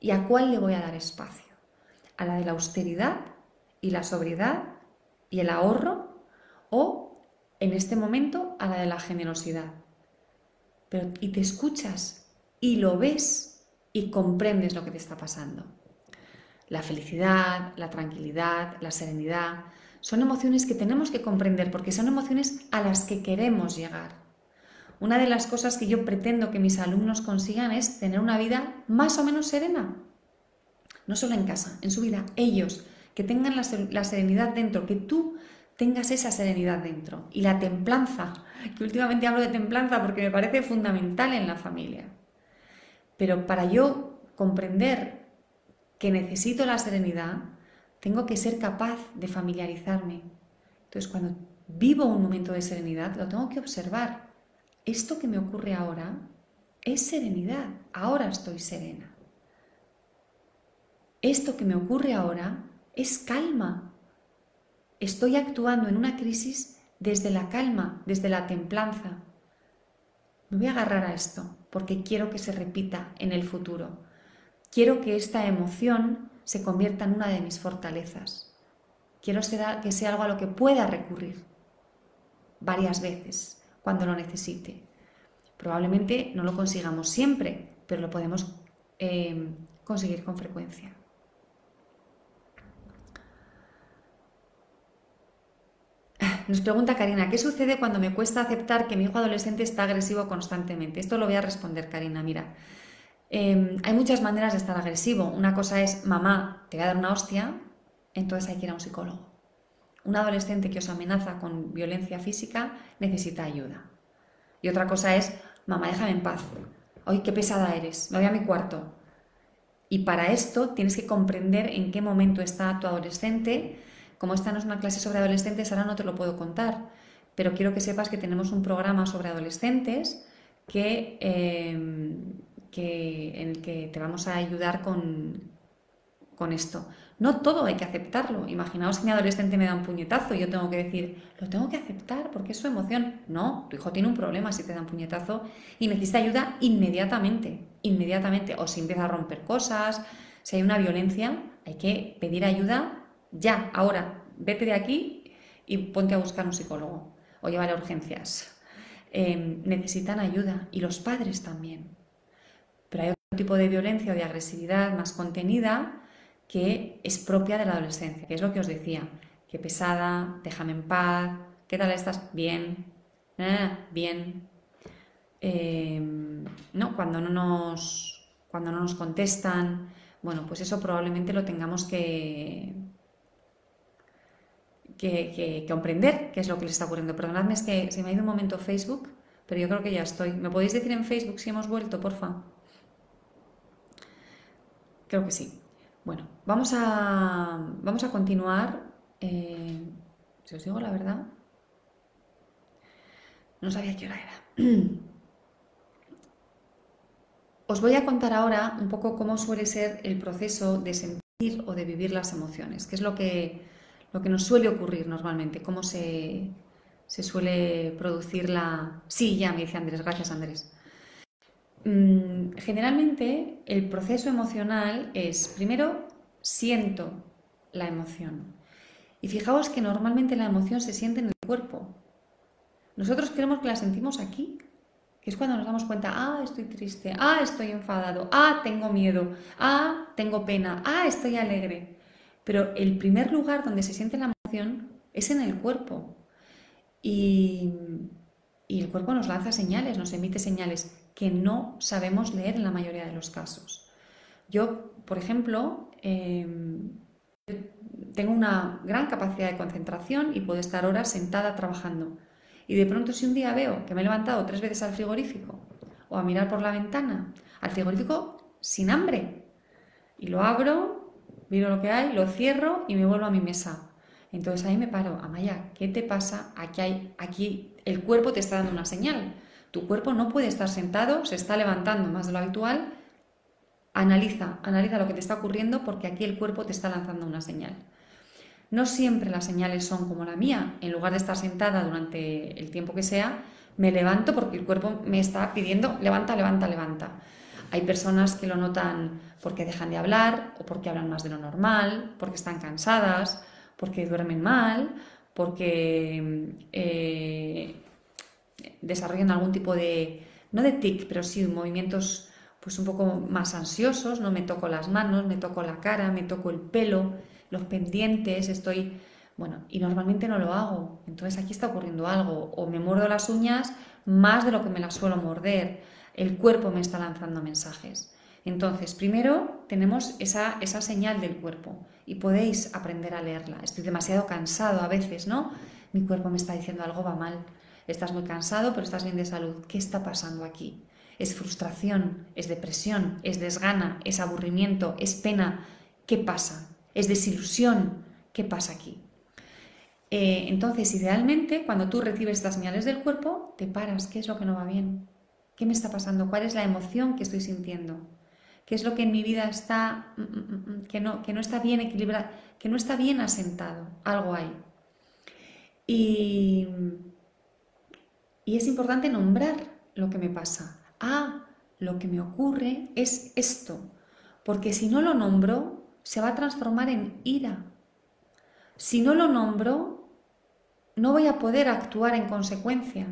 ¿Y a cuál le voy a dar espacio? ¿A la de la austeridad y la sobriedad y el ahorro? ¿O en este momento a la de la generosidad? Pero, y te escuchas y lo ves y comprendes lo que te está pasando. La felicidad, la tranquilidad, la serenidad, son emociones que tenemos que comprender porque son emociones a las que queremos llegar. Una de las cosas que yo pretendo que mis alumnos consigan es tener una vida más o menos serena. No solo en casa, en su vida, ellos, que tengan la, serenidad dentro, que tú tengas esa serenidad dentro. Y la templanza, que últimamente hablo de templanza porque me parece fundamental en la familia. Pero para yo comprender que necesito la serenidad, tengo que ser capaz de familiarizarme. Entonces, cuando vivo un momento de serenidad, lo tengo que observar. Esto que me ocurre ahora es serenidad. Ahora estoy serena. Esto que me ocurre ahora es calma. Estoy actuando en una crisis desde la calma, desde la templanza. Me voy a agarrar a esto porque quiero que se repita en el futuro. Quiero que esta emoción se convierta en una de mis fortalezas. Quiero que sea algo a lo que pueda recurrir varias veces cuando lo necesite. Probablemente no lo consigamos siempre, pero lo podemos eh, conseguir con frecuencia. [laughs] Nos pregunta Karina, ¿qué sucede cuando me cuesta aceptar que mi hijo adolescente está agresivo constantemente? Esto lo voy a responder, Karina. Mira, em, hay muchas maneras de estar agresivo. Una cosa es, mamá, te voy a dar una hostia, entonces hay que ir a un psicólogo. Un adolescente que os amenaza con violencia física necesita ayuda. Y otra cosa es, mamá, déjame en paz. Ay, qué pesada eres, me voy a mi cuarto. Y para esto tienes que comprender en qué momento está tu adolescente, como esta no es una clase sobre adolescentes, ahora no te lo puedo contar, pero quiero que sepas que tenemos un programa sobre adolescentes que, em, en el que te vamos a ayudar con, con esto. No todo hay que aceptarlo. Imaginaos que mi adolescente me da un puñetazo y yo tengo que decir, lo tengo que aceptar porque es su emoción. No, tu hijo tiene un problema si te da un puñetazo y necesita ayuda inmediatamente, inmediatamente. O si empieza a romper cosas, si hay una violencia, hay que pedir ayuda ya, ahora, vete de aquí y ponte a buscar un psicólogo o llevar a urgencias. Em, necesitan ayuda y los padres también. Pero hay otro tipo de violencia o de agresividad más contenida que es propia de la adolescencia, que es lo que os decía, que pesada, déjame en paz, ¿qué tal estás? Bien, ah, bien. Em, no, cuando no nos, cuando no nos contestan, bueno, pues eso probablemente lo tengamos que, que, comprender qué es lo que les está ocurriendo. Perdonadme, es que se me ha ido un momento Facebook, pero yo creo que ya estoy. ¿Me podéis decir en Facebook si hemos vuelto, porfa? Creo que sí. Bueno, vamos a, vamos a continuar. Eh, si os digo la verdad, no sabía qué hora era. [clears throat] Os voy a contar ahora un poco cómo suele ser el proceso de sentir o de vivir las emociones, que es lo que lo que nos suele ocurrir normalmente, cómo se, suele producir la... Sí, ya me dice Andrés, gracias Andrés. Mm, generalmente el proceso emocional es, primero, siento la emoción. Y fijaos que normalmente la emoción se siente en el cuerpo. Nosotros creemos que la sentimos aquí, que es cuando nos damos cuenta, ah, estoy triste, ah, estoy enfadado, ah, tengo miedo, ah, tengo pena, ah, estoy alegre. Pero el primer lugar donde se siente la emoción es en el cuerpo. Y, el cuerpo nos lanza señales, nos emite señales que no sabemos leer en la mayoría de los casos. Yo, por ejemplo, em, tengo una gran capacidad de concentración y puedo estar horas sentada trabajando. Y de pronto si un día veo que me he levantado tres veces al frigorífico o a mirar por la ventana, al frigorífico sin hambre, y lo abro miro lo que hay, lo cierro y me vuelvo a mi mesa. Entonces ahí me paro, Amaya, ¿qué te pasa? Aquí, hay, aquí el cuerpo te está dando una señal. Tu cuerpo no puede estar sentado, se está levantando más de lo habitual. Analiza, analiza lo que te está ocurriendo porque aquí el cuerpo te está lanzando una señal. No siempre las señales son como la mía. En lugar de estar sentada durante el tiempo que sea, me levanto porque el cuerpo me está pidiendo levanta, levanta, levanta. Hay personas que lo notan porque dejan de hablar o porque hablan más de lo normal, porque están cansadas, porque duermen mal, porque eh, desarrollan algún tipo de, no de tic, pero sí movimientos pues un poco más ansiosos, no me toco las manos, me toco la cara, me toco el pelo, los pendientes, estoy, bueno, y normalmente no lo hago, entonces aquí está ocurriendo algo, o me muerdo las uñas más de lo que me las suelo morder, el cuerpo me está lanzando mensajes. Entonces, primero tenemos esa, esa señal del cuerpo y podéis aprender a leerla. Estoy demasiado cansado a veces, ¿no? Mi cuerpo me está diciendo algo va mal. Estás muy cansado, pero estás bien de salud. ¿Qué está pasando aquí? ¿Es frustración? ¿Es depresión? ¿Es desgana? ¿Es aburrimiento? ¿Es pena? ¿Qué pasa? ¿Es desilusión? ¿Qué pasa aquí? Eh, entonces, idealmente, cuando tú recibes estas señales del cuerpo, te paras. ¿Qué es lo que no va bien? ¿Qué me está pasando? ¿Cuál es la emoción que estoy sintiendo? ¿Qué es lo que en mi vida está, mm, mm, mm, que, no, que no está bien equilibrado, que no está bien asentado? Algo hay. Y, y es importante nombrar lo que me pasa. Ah, lo que me ocurre es esto. Porque si no lo nombro, se va a transformar en ira. Si no lo nombro, no voy a poder actuar en consecuencia.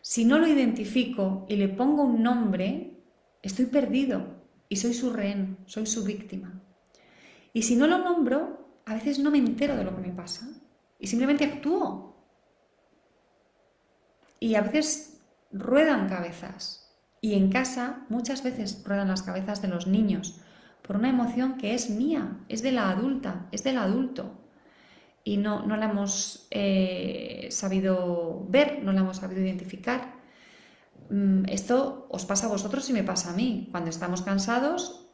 Si no lo identifico y le pongo un nombre, estoy perdido y soy su rehén, soy su víctima. Y si no lo nombro, a veces no me entero de lo que me pasa y simplemente actúo. Y a veces ruedan cabezas. Y en casa muchas veces ruedan las cabezas de los niños por una emoción que es mía, es de la adulta, es del adulto. Y no, no la hemos eh, sabido ver, no la hemos sabido identificar. Mm, esto os pasa a vosotros y me pasa a mí. Cuando estamos cansados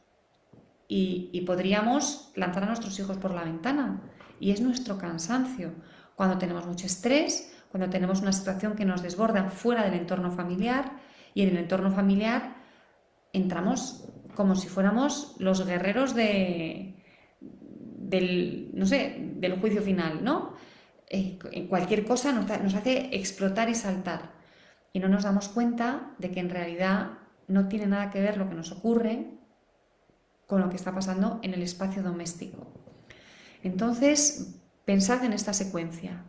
y, podríamos lanzar a nuestros hijos por la ventana. Y es nuestro cansancio. Cuando tenemos mucho estrés, cuando tenemos una situación que nos desborda fuera del entorno familiar y en el entorno familiar entramos como si fuéramos los guerreros de, del, no sé, del juicio final, ¿no? Eh, cualquier cosa nos hace explotar y saltar y no nos damos cuenta de que en realidad no tiene nada que ver lo que nos ocurre con lo que está pasando en el espacio doméstico. Entonces, pensad en esta secuencia.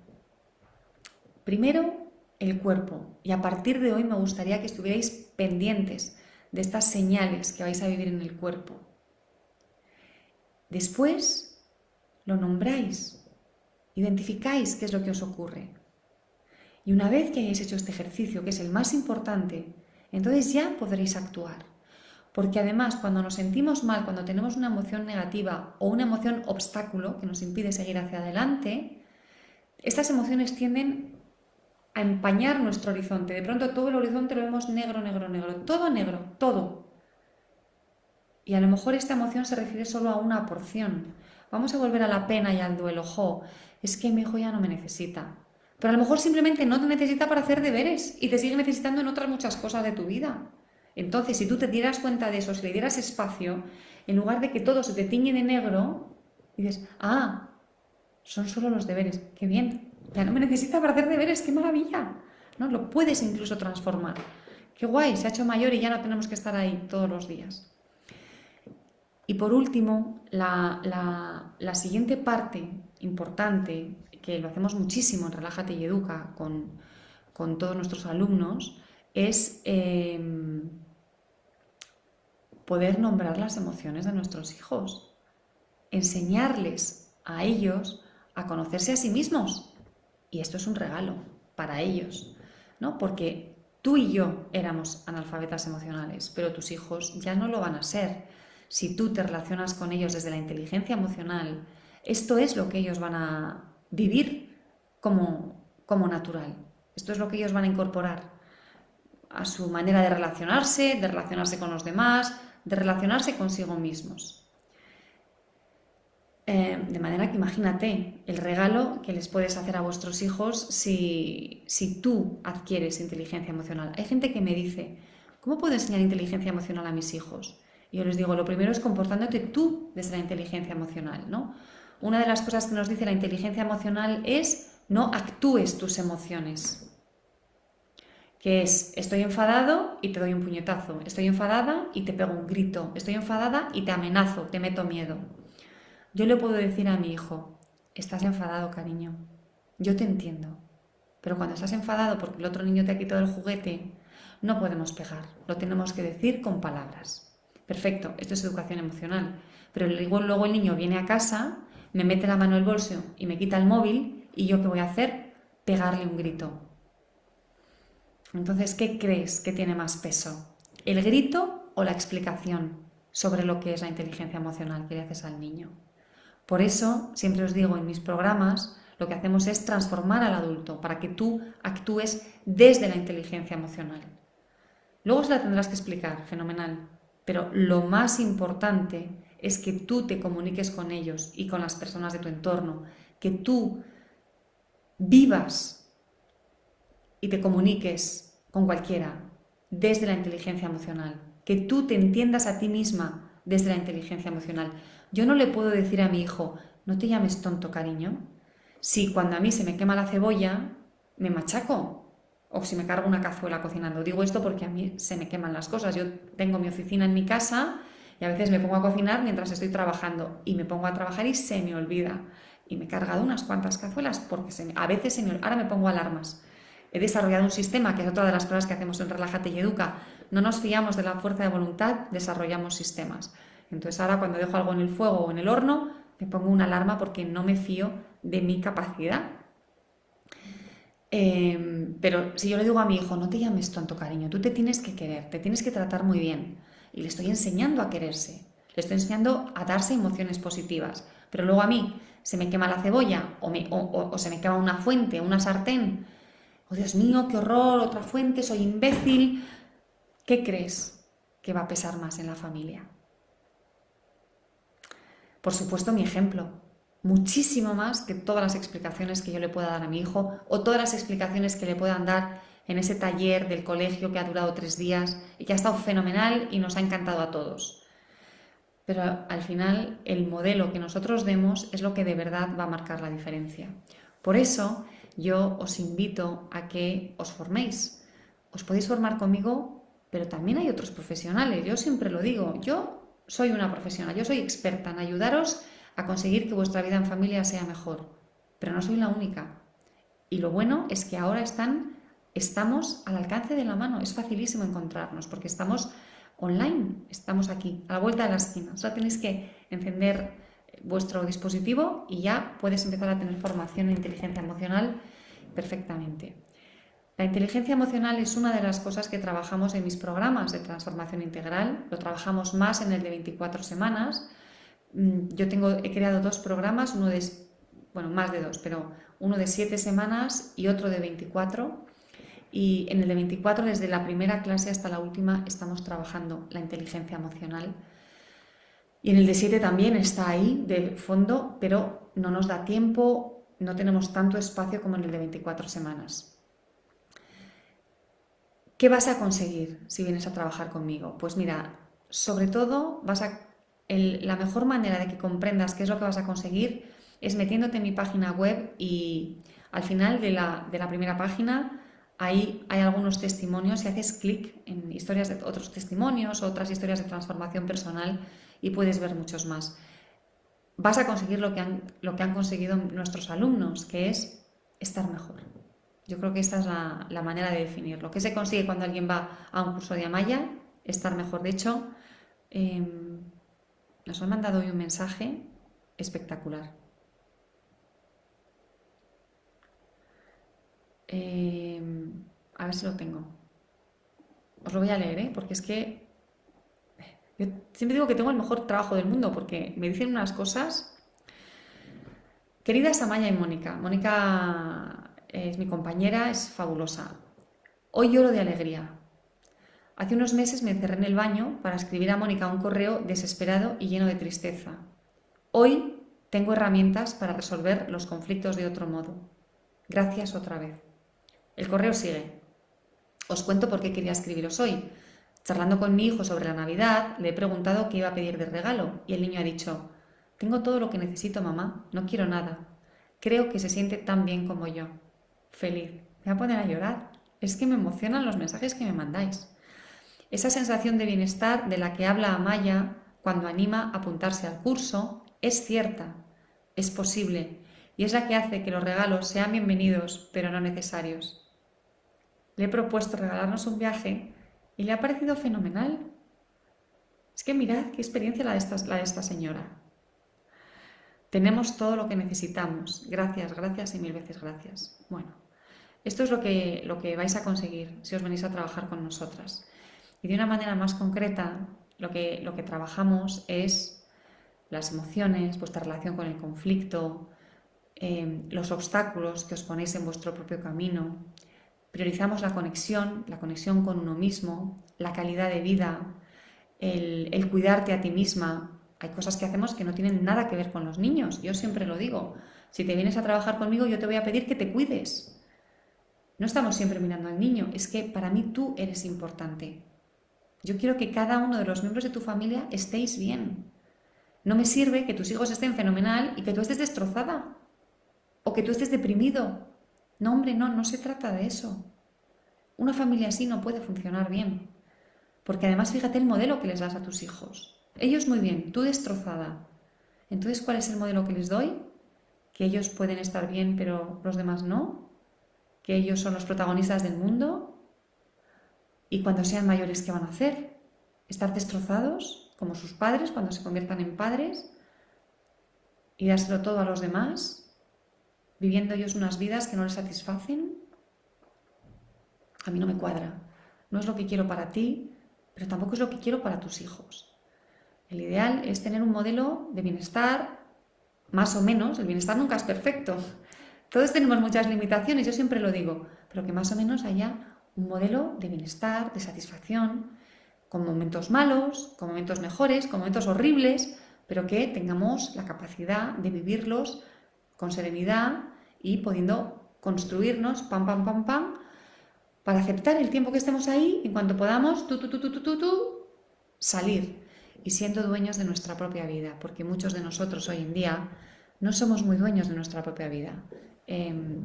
Primero, el cuerpo. Y a partir de hoy me gustaría que estuvierais pendientes de estas señales que vais a vivir en el cuerpo. Después, lo nombráis, identificáis qué es lo que os ocurre. Y una vez que hayáis hecho este ejercicio, que es el más importante, entonces ya podréis actuar. Porque además cuando nos sentimos mal, cuando tenemos una emoción negativa o una emoción obstáculo que nos impide seguir hacia adelante, estas emociones tienden a empañar nuestro horizonte. De pronto todo el horizonte lo vemos negro, negro, negro, todo negro, todo. Y a lo mejor esta emoción se refiere solo a una porción. Vamos a volver a la pena y al duelo. Jo, es que mi hijo ya no me necesita. Pero a lo mejor simplemente no te necesita para hacer deberes y te sigue necesitando en otras muchas cosas de tu vida. Entonces, si tú te dieras cuenta de eso, si le dieras espacio, en lugar de que todo se te tiñe de negro, dices, ah, son solo los deberes, qué bien, ya no me [laughs] necesita para hacer deberes, qué maravilla. ¿No? Lo puedes incluso transformar. Qué guay, se ha hecho mayor y ya no tenemos que estar ahí todos los días. Y por último, la, la siguiente parte importante que lo hacemos muchísimo en Relájate y Educa con, todos nuestros alumnos, es em, poder nombrar las emociones de nuestros hijos, enseñarles a ellos a conocerse a sí mismos. Y esto es un regalo para ellos, ¿no? Porque tú y yo éramos analfabetas emocionales, pero tus hijos ya no lo van a ser. Si tú te relacionas con ellos desde la inteligencia emocional, esto es lo que ellos van a vivir como, como natural. Esto es lo que ellos van a incorporar a su manera de relacionarse, de relacionarse con los demás, de relacionarse consigo mismos. Eh, de manera que imagínate el regalo que les puedes hacer a vuestros hijos si, si tú adquieres inteligencia emocional. Hay gente que me dice, ¿cómo puedo enseñar inteligencia emocional a mis hijos? Y yo les digo, lo primero es comportándote tú desde la inteligencia emocional, ¿no? Una de las cosas que nos dice la inteligencia emocional es no actúes tus emociones. Que es estoy enfadado y te doy un puñetazo, estoy enfadada y te pego un grito, estoy enfadada y te amenazo, te meto miedo. Yo le puedo decir a mi hijo, estás enfadado, cariño, yo te entiendo, pero cuando estás enfadado porque el otro niño te ha quitado el juguete, no podemos pegar, lo tenemos que decir con palabras. Perfecto, esto es educación emocional, pero luego el niño viene a casa, me mete la mano en el bolso y me quita el móvil y yo qué voy a hacer? Pegarle un grito, entonces, ¿qué crees que tiene más peso? ¿El grito o la explicación sobre lo que es la inteligencia emocional que le haces al niño? Por eso, siempre os digo en mis programas, lo que hacemos es transformar al adulto para que tú actúes desde la inteligencia emocional. Luego se la tendrás que explicar, fenomenal. Pero lo más importante es que tú te comuniques con ellos y con las personas de tu entorno, que tú vivas y te comuniques con cualquiera desde la inteligencia emocional, que tú te entiendas a ti misma desde la inteligencia emocional. Yo no le puedo decir a mi hijo, no te llames tonto, cariño, si cuando a mí se me quema la cebolla, me machaco, o si me cargo una cazuela cocinando. Digo esto porque a mí se me queman las cosas. Yo tengo mi oficina en mi casa y a veces me pongo a cocinar mientras estoy trabajando y me pongo a trabajar y se me olvida. Y me he cargado unas cuantas cazuelas porque a veces se me, ahora me pongo alarmas he desarrollado un sistema, que es otra de las cosas que hacemos en Relájate y Educa. No nos fiamos de la fuerza de voluntad, desarrollamos sistemas. Entonces ahora cuando dejo algo en el fuego o en el horno, me pongo una alarma porque no me fío de mi capacidad. Em, pero si yo le digo a mi hijo, no te llames tonto cariño, tú te tienes que querer, te tienes que tratar muy bien. Y le estoy enseñando a quererse, le estoy enseñando a darse emociones positivas. Pero luego a mí se me quema la cebolla o, se me quema una fuente, una sartén, oh Dios mío, qué horror, otra fuente, soy imbécil. ¿Qué crees que va a pesar más en la familia? Por supuesto, mi ejemplo. Muchísimo más que todas las explicaciones que yo le pueda dar a mi hijo o todas las explicaciones que le puedan dar en ese taller del colegio que ha durado tres días y que ha estado fenomenal y nos ha encantado a todos. Pero al final el modelo que nosotros demos es lo que de verdad va a marcar la diferencia. Por eso yo os invito a que os forméis. Os podéis formar conmigo, pero también hay otros profesionales. Yo siempre lo digo, yo soy una profesional, yo soy experta en ayudaros a conseguir que vuestra vida en familia sea mejor, pero no soy la única. Y lo bueno es que ahora están, estamos al alcance de la mano, es facilísimo encontrarnos porque estamos online, estamos aquí, a la vuelta de la esquina. Solo tenéis que encender vuestro dispositivo y ya puedes empezar a tener formación en inteligencia emocional perfectamente. La inteligencia emocional es una de las cosas que trabajamos en mis programas de transformación integral. Lo trabajamos más en el de 24 semanas. Mm, yo tengo, he creado dos programas, uno de, bueno, más de dos, pero uno de 7 semanas y otro de 24. Y en el de 24, desde la primera clase hasta la última, estamos trabajando la inteligencia emocional y en el de 7 también está ahí de fondo, pero no nos da tiempo, no tenemos tanto espacio como en el de 24 semanas. ¿Qué vas a conseguir si vienes a trabajar conmigo? Pues mira, sobre todo vas a, la mejor manera de que comprendas qué es lo que vas a conseguir es metiéndote en mi página web y al final de la, de la primera página ahí hay algunos testimonios y haces clic en historias de otros testimonios, otras historias de transformación personal y puedes ver muchos más. Vas a conseguir lo que han, lo que han conseguido nuestros alumnos, que es estar mejor. Yo creo que esta es la, manera de definirlo. ¿Qué se consigue cuando alguien va a un curso de Amaya? Estar mejor. De hecho, em, nos han mandado hoy un mensaje espectacular. Em, a ver si lo tengo. Os lo voy a leer, ¿eh? porque es que yo siempre digo que tengo el mejor trabajo del mundo porque me dicen unas cosas. Queridas Amaya y Mónica, Mónica es mi compañera, es fabulosa. Hoy lloro de alegría. Hace unos meses me encerré en el baño para escribir a Mónica un correo desesperado y lleno de tristeza. Hoy Tengo herramientas para resolver los conflictos de otro modo. Gracias otra vez. El correo sigue. Os cuento por qué quería escribiros hoy. Charlando con mi hijo sobre la Navidad, le he preguntado qué iba a pedir de regalo y el niño ha dicho, tengo todo lo que necesito, mamá, no quiero nada. Creo que se siente tan bien como yo. Feliz. Me voy a poner a llorar. Es que me emocionan los mensajes que me mandáis. Esa sensación de bienestar de la que habla Amaya cuando anima a apuntarse al curso es cierta, es posible y es la que hace que los regalos sean bienvenidos pero no necesarios. Le he propuesto regalarnos un viaje y le ha parecido fenomenal. Es que mirad qué experiencia la de esta, la de esta señora. Tenemos todo lo que necesitamos. Gracias, gracias y mil veces gracias. Bueno, esto es lo que, lo que vais a conseguir si os venís a trabajar con nosotras. Y de una manera más concreta, lo que, lo que trabajamos es las emociones, vuestra relación con el conflicto, eh, los obstáculos que os ponéis en vuestro propio camino. Priorizamos la conexión, la conexión con uno mismo, la calidad de vida, el, cuidarte a ti misma. Hay cosas que hacemos que no tienen nada que ver con los niños. Yo siempre lo digo. Si te vienes a trabajar conmigo, yo te voy a pedir que te cuides. No estamos siempre mirando al niño, es que para mí tú eres importante. Yo quiero que cada uno de los miembros de tu familia estéis bien. No me sirve que tus hijos estén fenomenal y que tú estés destrozada o que tú estés deprimido. No, hombre, no, no se trata de eso. Una familia así no puede funcionar bien. Porque además fíjate el modelo que les das a tus hijos. Ellos muy bien, tú destrozada. Entonces, ¿cuál es el modelo que les doy? Que ellos pueden estar bien, pero los demás no. Que ellos son los protagonistas del mundo y cuando sean mayores, ¿qué van a hacer? ¿Estar destrozados como sus padres cuando se conviertan en padres? ¿Y dárselo todo a los demás? ¿Viviendo ellos unas vidas que no les satisfacen? A mí no me cuadra. No es lo que quiero para ti, pero tampoco es lo que quiero para tus hijos. El ideal es tener un modelo de bienestar, más o menos, el bienestar nunca es perfecto. [laughs] Todos tenemos muchas limitaciones, yo siempre lo digo, pero que más o menos haya un modelo de bienestar, de satisfacción, con momentos malos, con momentos mejores, con momentos horribles, pero que tengamos la capacidad de vivirlos con serenidad y pudiendo construirnos, pam, pam, pam, pam, para aceptar el tiempo que estemos ahí en cuanto podamos, salir y siendo dueños de nuestra propia vida, porque muchos de nosotros hoy en día no somos muy dueños de nuestra propia vida. Em,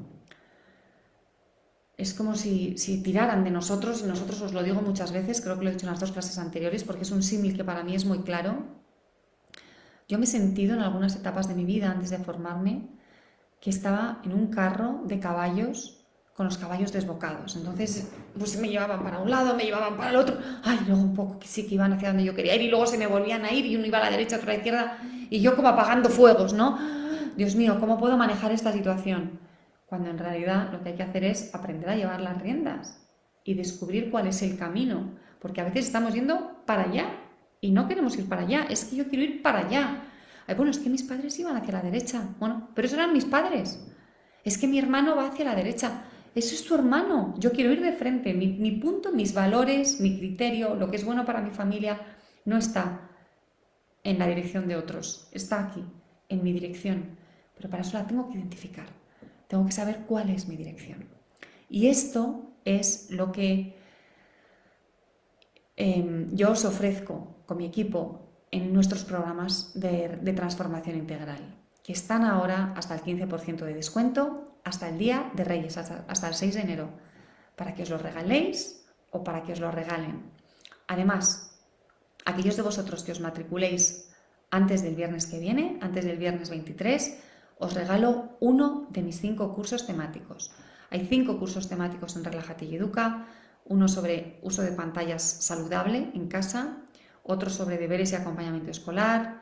es como si, tiraran de nosotros, y nosotros os lo digo muchas veces, creo que lo he dicho en las dos clases anteriores, porque es un símil que para mí es muy claro. Yo me he sentido en algunas etapas de mi vida, antes de formarme, que estaba en un carro de caballos con los caballos desbocados. Entonces, pues me llevaban para un lado, me llevaban para el otro. Ay, luego un poco que sí que iban hacia donde yo quería ir y luego se me volvían a ir y uno iba a la derecha, otro a la izquierda y yo como apagando fuegos, ¿no? Dios mío, ¿cómo puedo manejar esta situación? cuando en realidad lo que hay que hacer es aprender a llevar las riendas y descubrir cuál es el camino, porque a veces estamos yendo para allá y no queremos ir para allá, es que yo quiero ir para allá. Bueno, es que mis padres iban hacia la derecha, bueno, pero esos eran mis padres. Es que mi hermano va hacia la derecha, eso es tu hermano, yo quiero ir de frente, mi, mi punto, mis valores, mi criterio, lo que es bueno para mi familia, no está en la dirección de otros, está aquí, en mi dirección, pero para eso la tengo que identificar. Tengo que saber cuál es mi dirección. Y esto es lo que em, yo os ofrezco con mi equipo en nuestros programas de, transformación integral, que están ahora hasta el 15% de descuento, hasta el día de Reyes, hasta, el 6 de enero, para que os lo regaléis o para que os lo regalen. Además, aquellos de vosotros que os matriculéis antes del viernes que viene, antes del viernes 23, os regalo uno de mis cinco cursos temáticos. Hay cinco cursos temáticos en Relajate y Educa, uno sobre uso de pantallas saludable en casa, otro sobre deberes y acompañamiento escolar,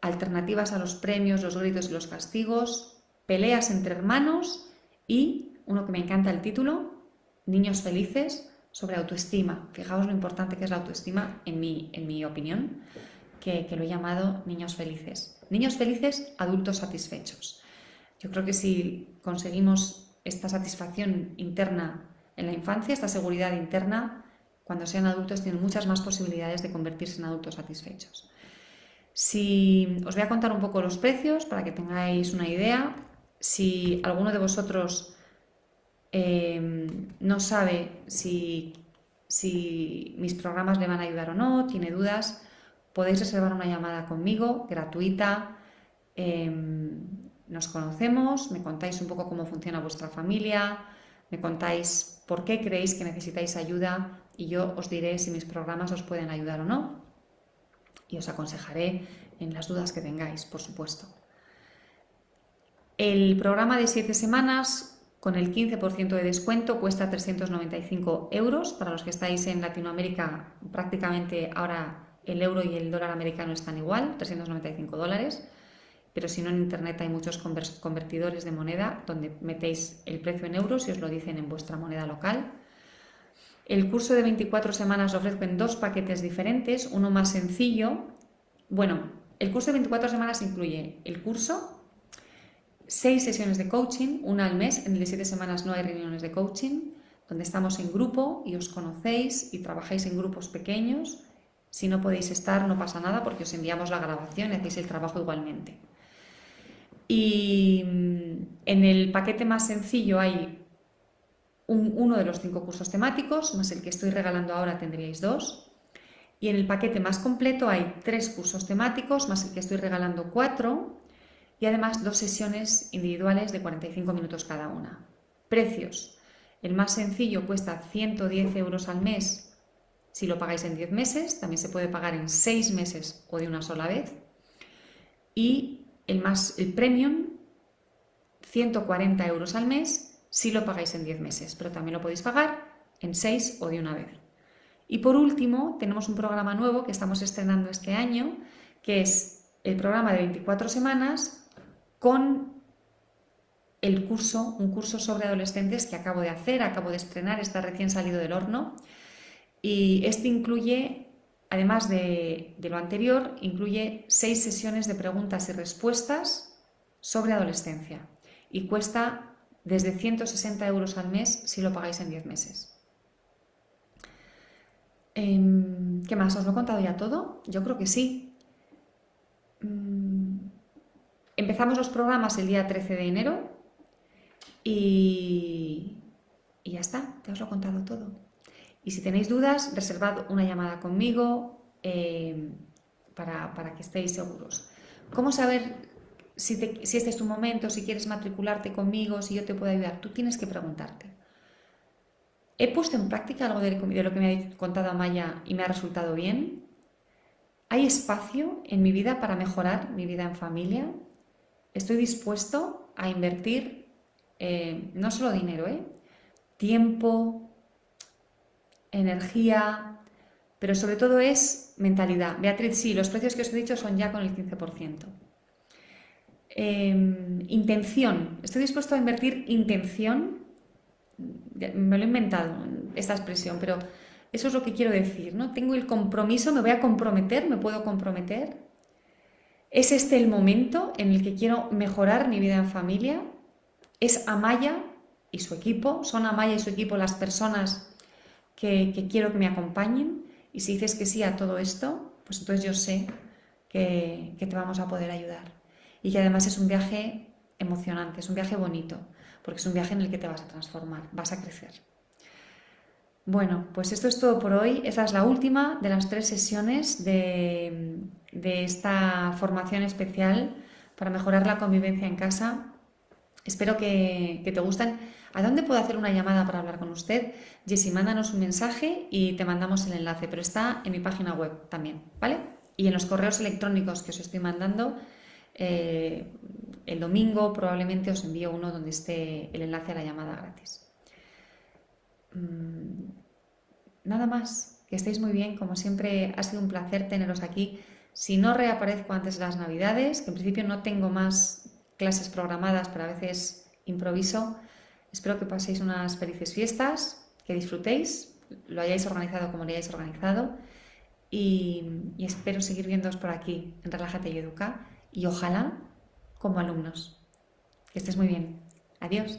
alternativas a los premios, los gritos y los castigos, peleas entre hermanos y uno que me encanta el título, Niños felices sobre autoestima. Fijaos lo importante que es la autoestima en mi, en mi opinión que, lo he llamado niños felices. Niños felices, adultos satisfechos. Yo creo que si conseguimos esta satisfacción interna en la infancia, esta seguridad interna, cuando sean adultos tienen muchas más posibilidades de convertirse en adultos satisfechos. Si os voy a contar un poco los precios para que tengáis una idea. Si alguno de vosotros em, no sabe si, si mis programas le van a ayudar o no, tiene dudas, podéis reservar una llamada conmigo gratuita. Em, nos conocemos, me contáis un poco cómo funciona vuestra familia, me contáis por qué creéis que necesitáis ayuda y yo os diré si mis programas os pueden ayudar o no. Y os aconsejaré en las dudas que tengáis, por supuesto. El programa de 7 semanas con el 15% de descuento cuesta 395 euros. Para los que estáis en Latinoamérica, prácticamente ahora el euro y el dólar americano están igual, 395 dólares pero si no en Internet hay muchos convertidores de moneda donde metéis el precio en euros y os lo dicen en vuestra moneda local. El curso de 24 semanas lo ofrezco en dos paquetes diferentes, uno más sencillo. Bueno, el curso de 24 semanas incluye el curso, seis sesiones de coaching, una al mes, en el de 7 semanas no hay reuniones de coaching, donde estamos en grupo y os conocéis y trabajáis en grupos pequeños. Si no podéis estar, no pasa nada porque os enviamos la grabación y hacéis el trabajo igualmente. Y mm, en el paquete más sencillo hay uno de los cinco cursos temáticos, más el que estoy regalando ahora tendríais dos. Y en el paquete más completo hay tres cursos temáticos, más el que estoy regalando cuatro. Y además dos sesiones individuales de 45 minutos cada una. Precios. El más sencillo cuesta 110 euros al mes si lo pagáis en 10 meses. También se puede pagar en 6 meses o de una sola vez. Y el, más, el premium, 140 euros al mes si lo pagáis en 10 meses, pero también lo podéis pagar en 6 o de una vez. Y por último, tenemos un programa nuevo que estamos estrenando este año, que es el programa de 24 semanas con el curso, un curso sobre adolescentes que acabo de hacer, acabo de estrenar, está recién salido del horno. Y este incluye Además de, lo anterior, incluye seis sesiones de preguntas y respuestas sobre adolescencia y cuesta desde 160 euros al mes si lo pagáis en 10 meses. Em, ¿Qué más? ¿Os lo he contado ya todo? Yo creo que sí. Mm, empezamos los programas el día 13 de enero y, ya está, te os lo he contado todo. Y si tenéis dudas, reservad una llamada conmigo eh, para, que estéis seguros. ¿Cómo saber si, este es tu momento, si quieres matricularte conmigo, si yo te puedo ayudar? Tú tienes que preguntarte. ¿He puesto en práctica algo de, lo que me ha contado Amaya y me ha resultado bien? ¿Hay espacio en mi vida para mejorar mi vida en familia? ¿Estoy dispuesto a invertir eh, no solo dinero, eh, tiempo, energía, pero sobre todo es mentalidad. Beatriz, sí, los precios que os he dicho son ya con el 15%. Em, intención. Estoy dispuesto a invertir intención. Me lo he inventado esta expresión, pero eso es lo que quiero decir. ¿no? Tengo el compromiso, me voy a comprometer, me puedo comprometer. ¿Es este el momento en el que quiero mejorar mi vida en familia? ¿Es Amaya y su equipo? ¿Son Amaya y su equipo las personas que, quiero que me acompañen y si dices que sí a todo esto, pues entonces yo sé que, te vamos a poder ayudar. Y que además es un viaje emocionante, es un viaje bonito, porque es un viaje en el que te vas a transformar, vas a crecer. Bueno, pues esto es todo por hoy. Esta es la última de las tres sesiones de, esta formación especial para mejorar la convivencia en casa. Espero que, que te gusten. ¿A dónde puedo hacer una llamada para hablar con usted? Jessy, mándanos un mensaje y te mandamos el enlace, pero está en mi página web también, ¿vale? Y en los correos electrónicos que os estoy mandando, eh, el domingo probablemente os envío uno donde esté el enlace a la llamada gratis. Mm, nada más, que estéis muy bien, como siempre ha sido un placer teneros aquí. Si no reaparezco antes de las navidades, que en principio no tengo más clases programadas, pero a veces improviso, Espero que paséis unas felices fiestas, que disfrutéis, lo hayáis organizado como lo hayáis organizado y, y espero seguir viéndoos por aquí en Relájate y Educa y ojalá como alumnos. Que estés muy bien. Adiós.